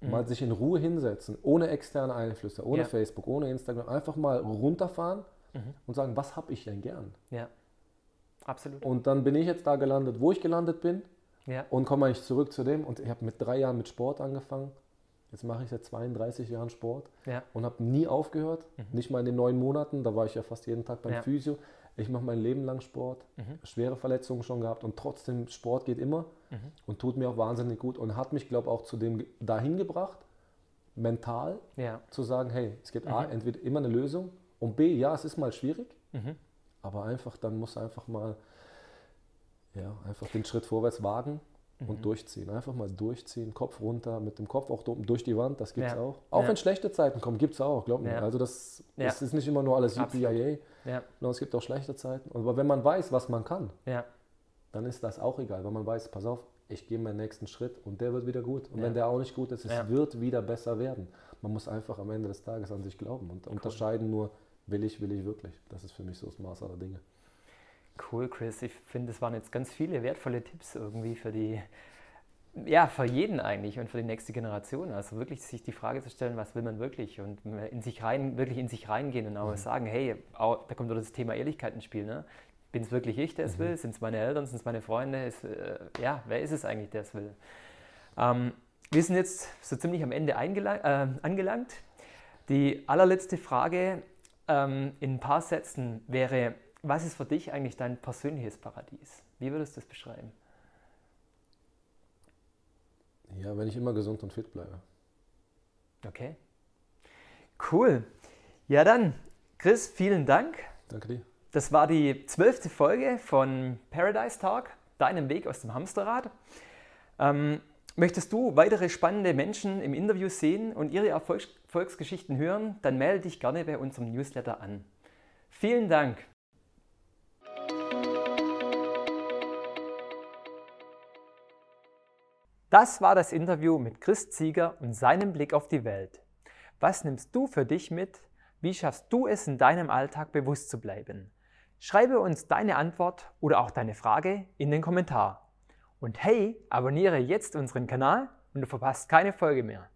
Mhm. Mal sich in Ruhe hinsetzen, ohne externe Einflüsse, ohne ja. Facebook, ohne Instagram, einfach mal runterfahren mhm. und sagen, was habe ich denn gern? Ja, absolut. Und dann bin ich jetzt da gelandet, wo ich gelandet bin Ja. Und komme eigentlich zurück zu dem. Und ich habe mit drei Jahren mit Sport angefangen. Jetzt mache ich seit 32 Jahren Sport ja. und habe nie aufgehört. Mhm. Nicht mal in den neun Monaten, da war ich ja fast jeden Tag beim. Physio. Ich mache mein Leben lang Sport, mhm. schwere Verletzungen schon gehabt und trotzdem Sport geht immer mhm. und tut mir auch wahnsinnig gut und hat mich, glaube ich, auch zu dem dahin gebracht, mental ja. zu sagen, hey, es gibt A, mhm. entweder immer eine Lösung und B, ja, es ist mal schwierig, mhm. aber einfach, dann muss einfach mal ja, einfach den Schritt vorwärts wagen und mhm. durchziehen. Einfach mal durchziehen, Kopf runter, mit dem Kopf auch durch die Wand, das gibt es ja. auch. Auch ja. wenn schlechte Zeiten kommen, gibt es auch, glaub mir. Ja. Also das, das ist nicht immer nur alles UPIA, ja. es gibt auch schlechte Zeiten. Aber wenn man weiß, was man kann, dann ist das auch egal, weil man weiß, pass auf, ich gehe meinen nächsten Schritt und der wird wieder gut. Und wenn der auch nicht gut ist, es wird wieder besser werden. Man muss einfach am Ende des Tages an sich glauben und cool. unterscheiden nur, will ich, will ich wirklich. Das ist für mich so das Maß aller Dinge. Cool, Chris. Ich finde, es waren jetzt ganz viele wertvolle Tipps irgendwie für die, ja, für jeden eigentlich und für die nächste Generation. Also wirklich sich die Frage zu stellen, was will man wirklich und in sich rein, wirklich in sich reingehen und auch mhm. sagen, hey, auch, da kommt doch das Thema Ehrlichkeit ins Spiel. Ne? Bin es wirklich ich, der es mhm. will? Sind es meine Eltern? Sind es meine Freunde? Ist, äh, ja, wer ist es eigentlich, der es will? Ähm, wir sind jetzt so ziemlich am Ende äh, angelangt. Die allerletzte Frage ähm, in ein paar Sätzen wäre, was ist für dich eigentlich dein persönliches Paradies? Wie würdest du es beschreiben? Ja, wenn ich immer gesund und fit bleibe. Okay. Cool. Ja, dann, Chris, vielen Dank. Danke dir. Das war die zwölfte Folge von Paradise Talk, deinem Weg aus dem Hamsterrad. Ähm, möchtest du weitere spannende Menschen im Interview sehen und ihre Erfolgs Erfolgsgeschichten hören, dann melde dich gerne bei unserem Newsletter an. Vielen Dank. Das war das Interview mit Chris Zieger und seinem Blick auf die Welt. Was nimmst du für dich mit? Wie schaffst du es in deinem Alltag bewusst zu bleiben? Schreibe uns deine Antwort oder auch deine Frage in den Kommentar. Und hey, abonniere jetzt unseren Kanal und du verpasst keine Folge mehr.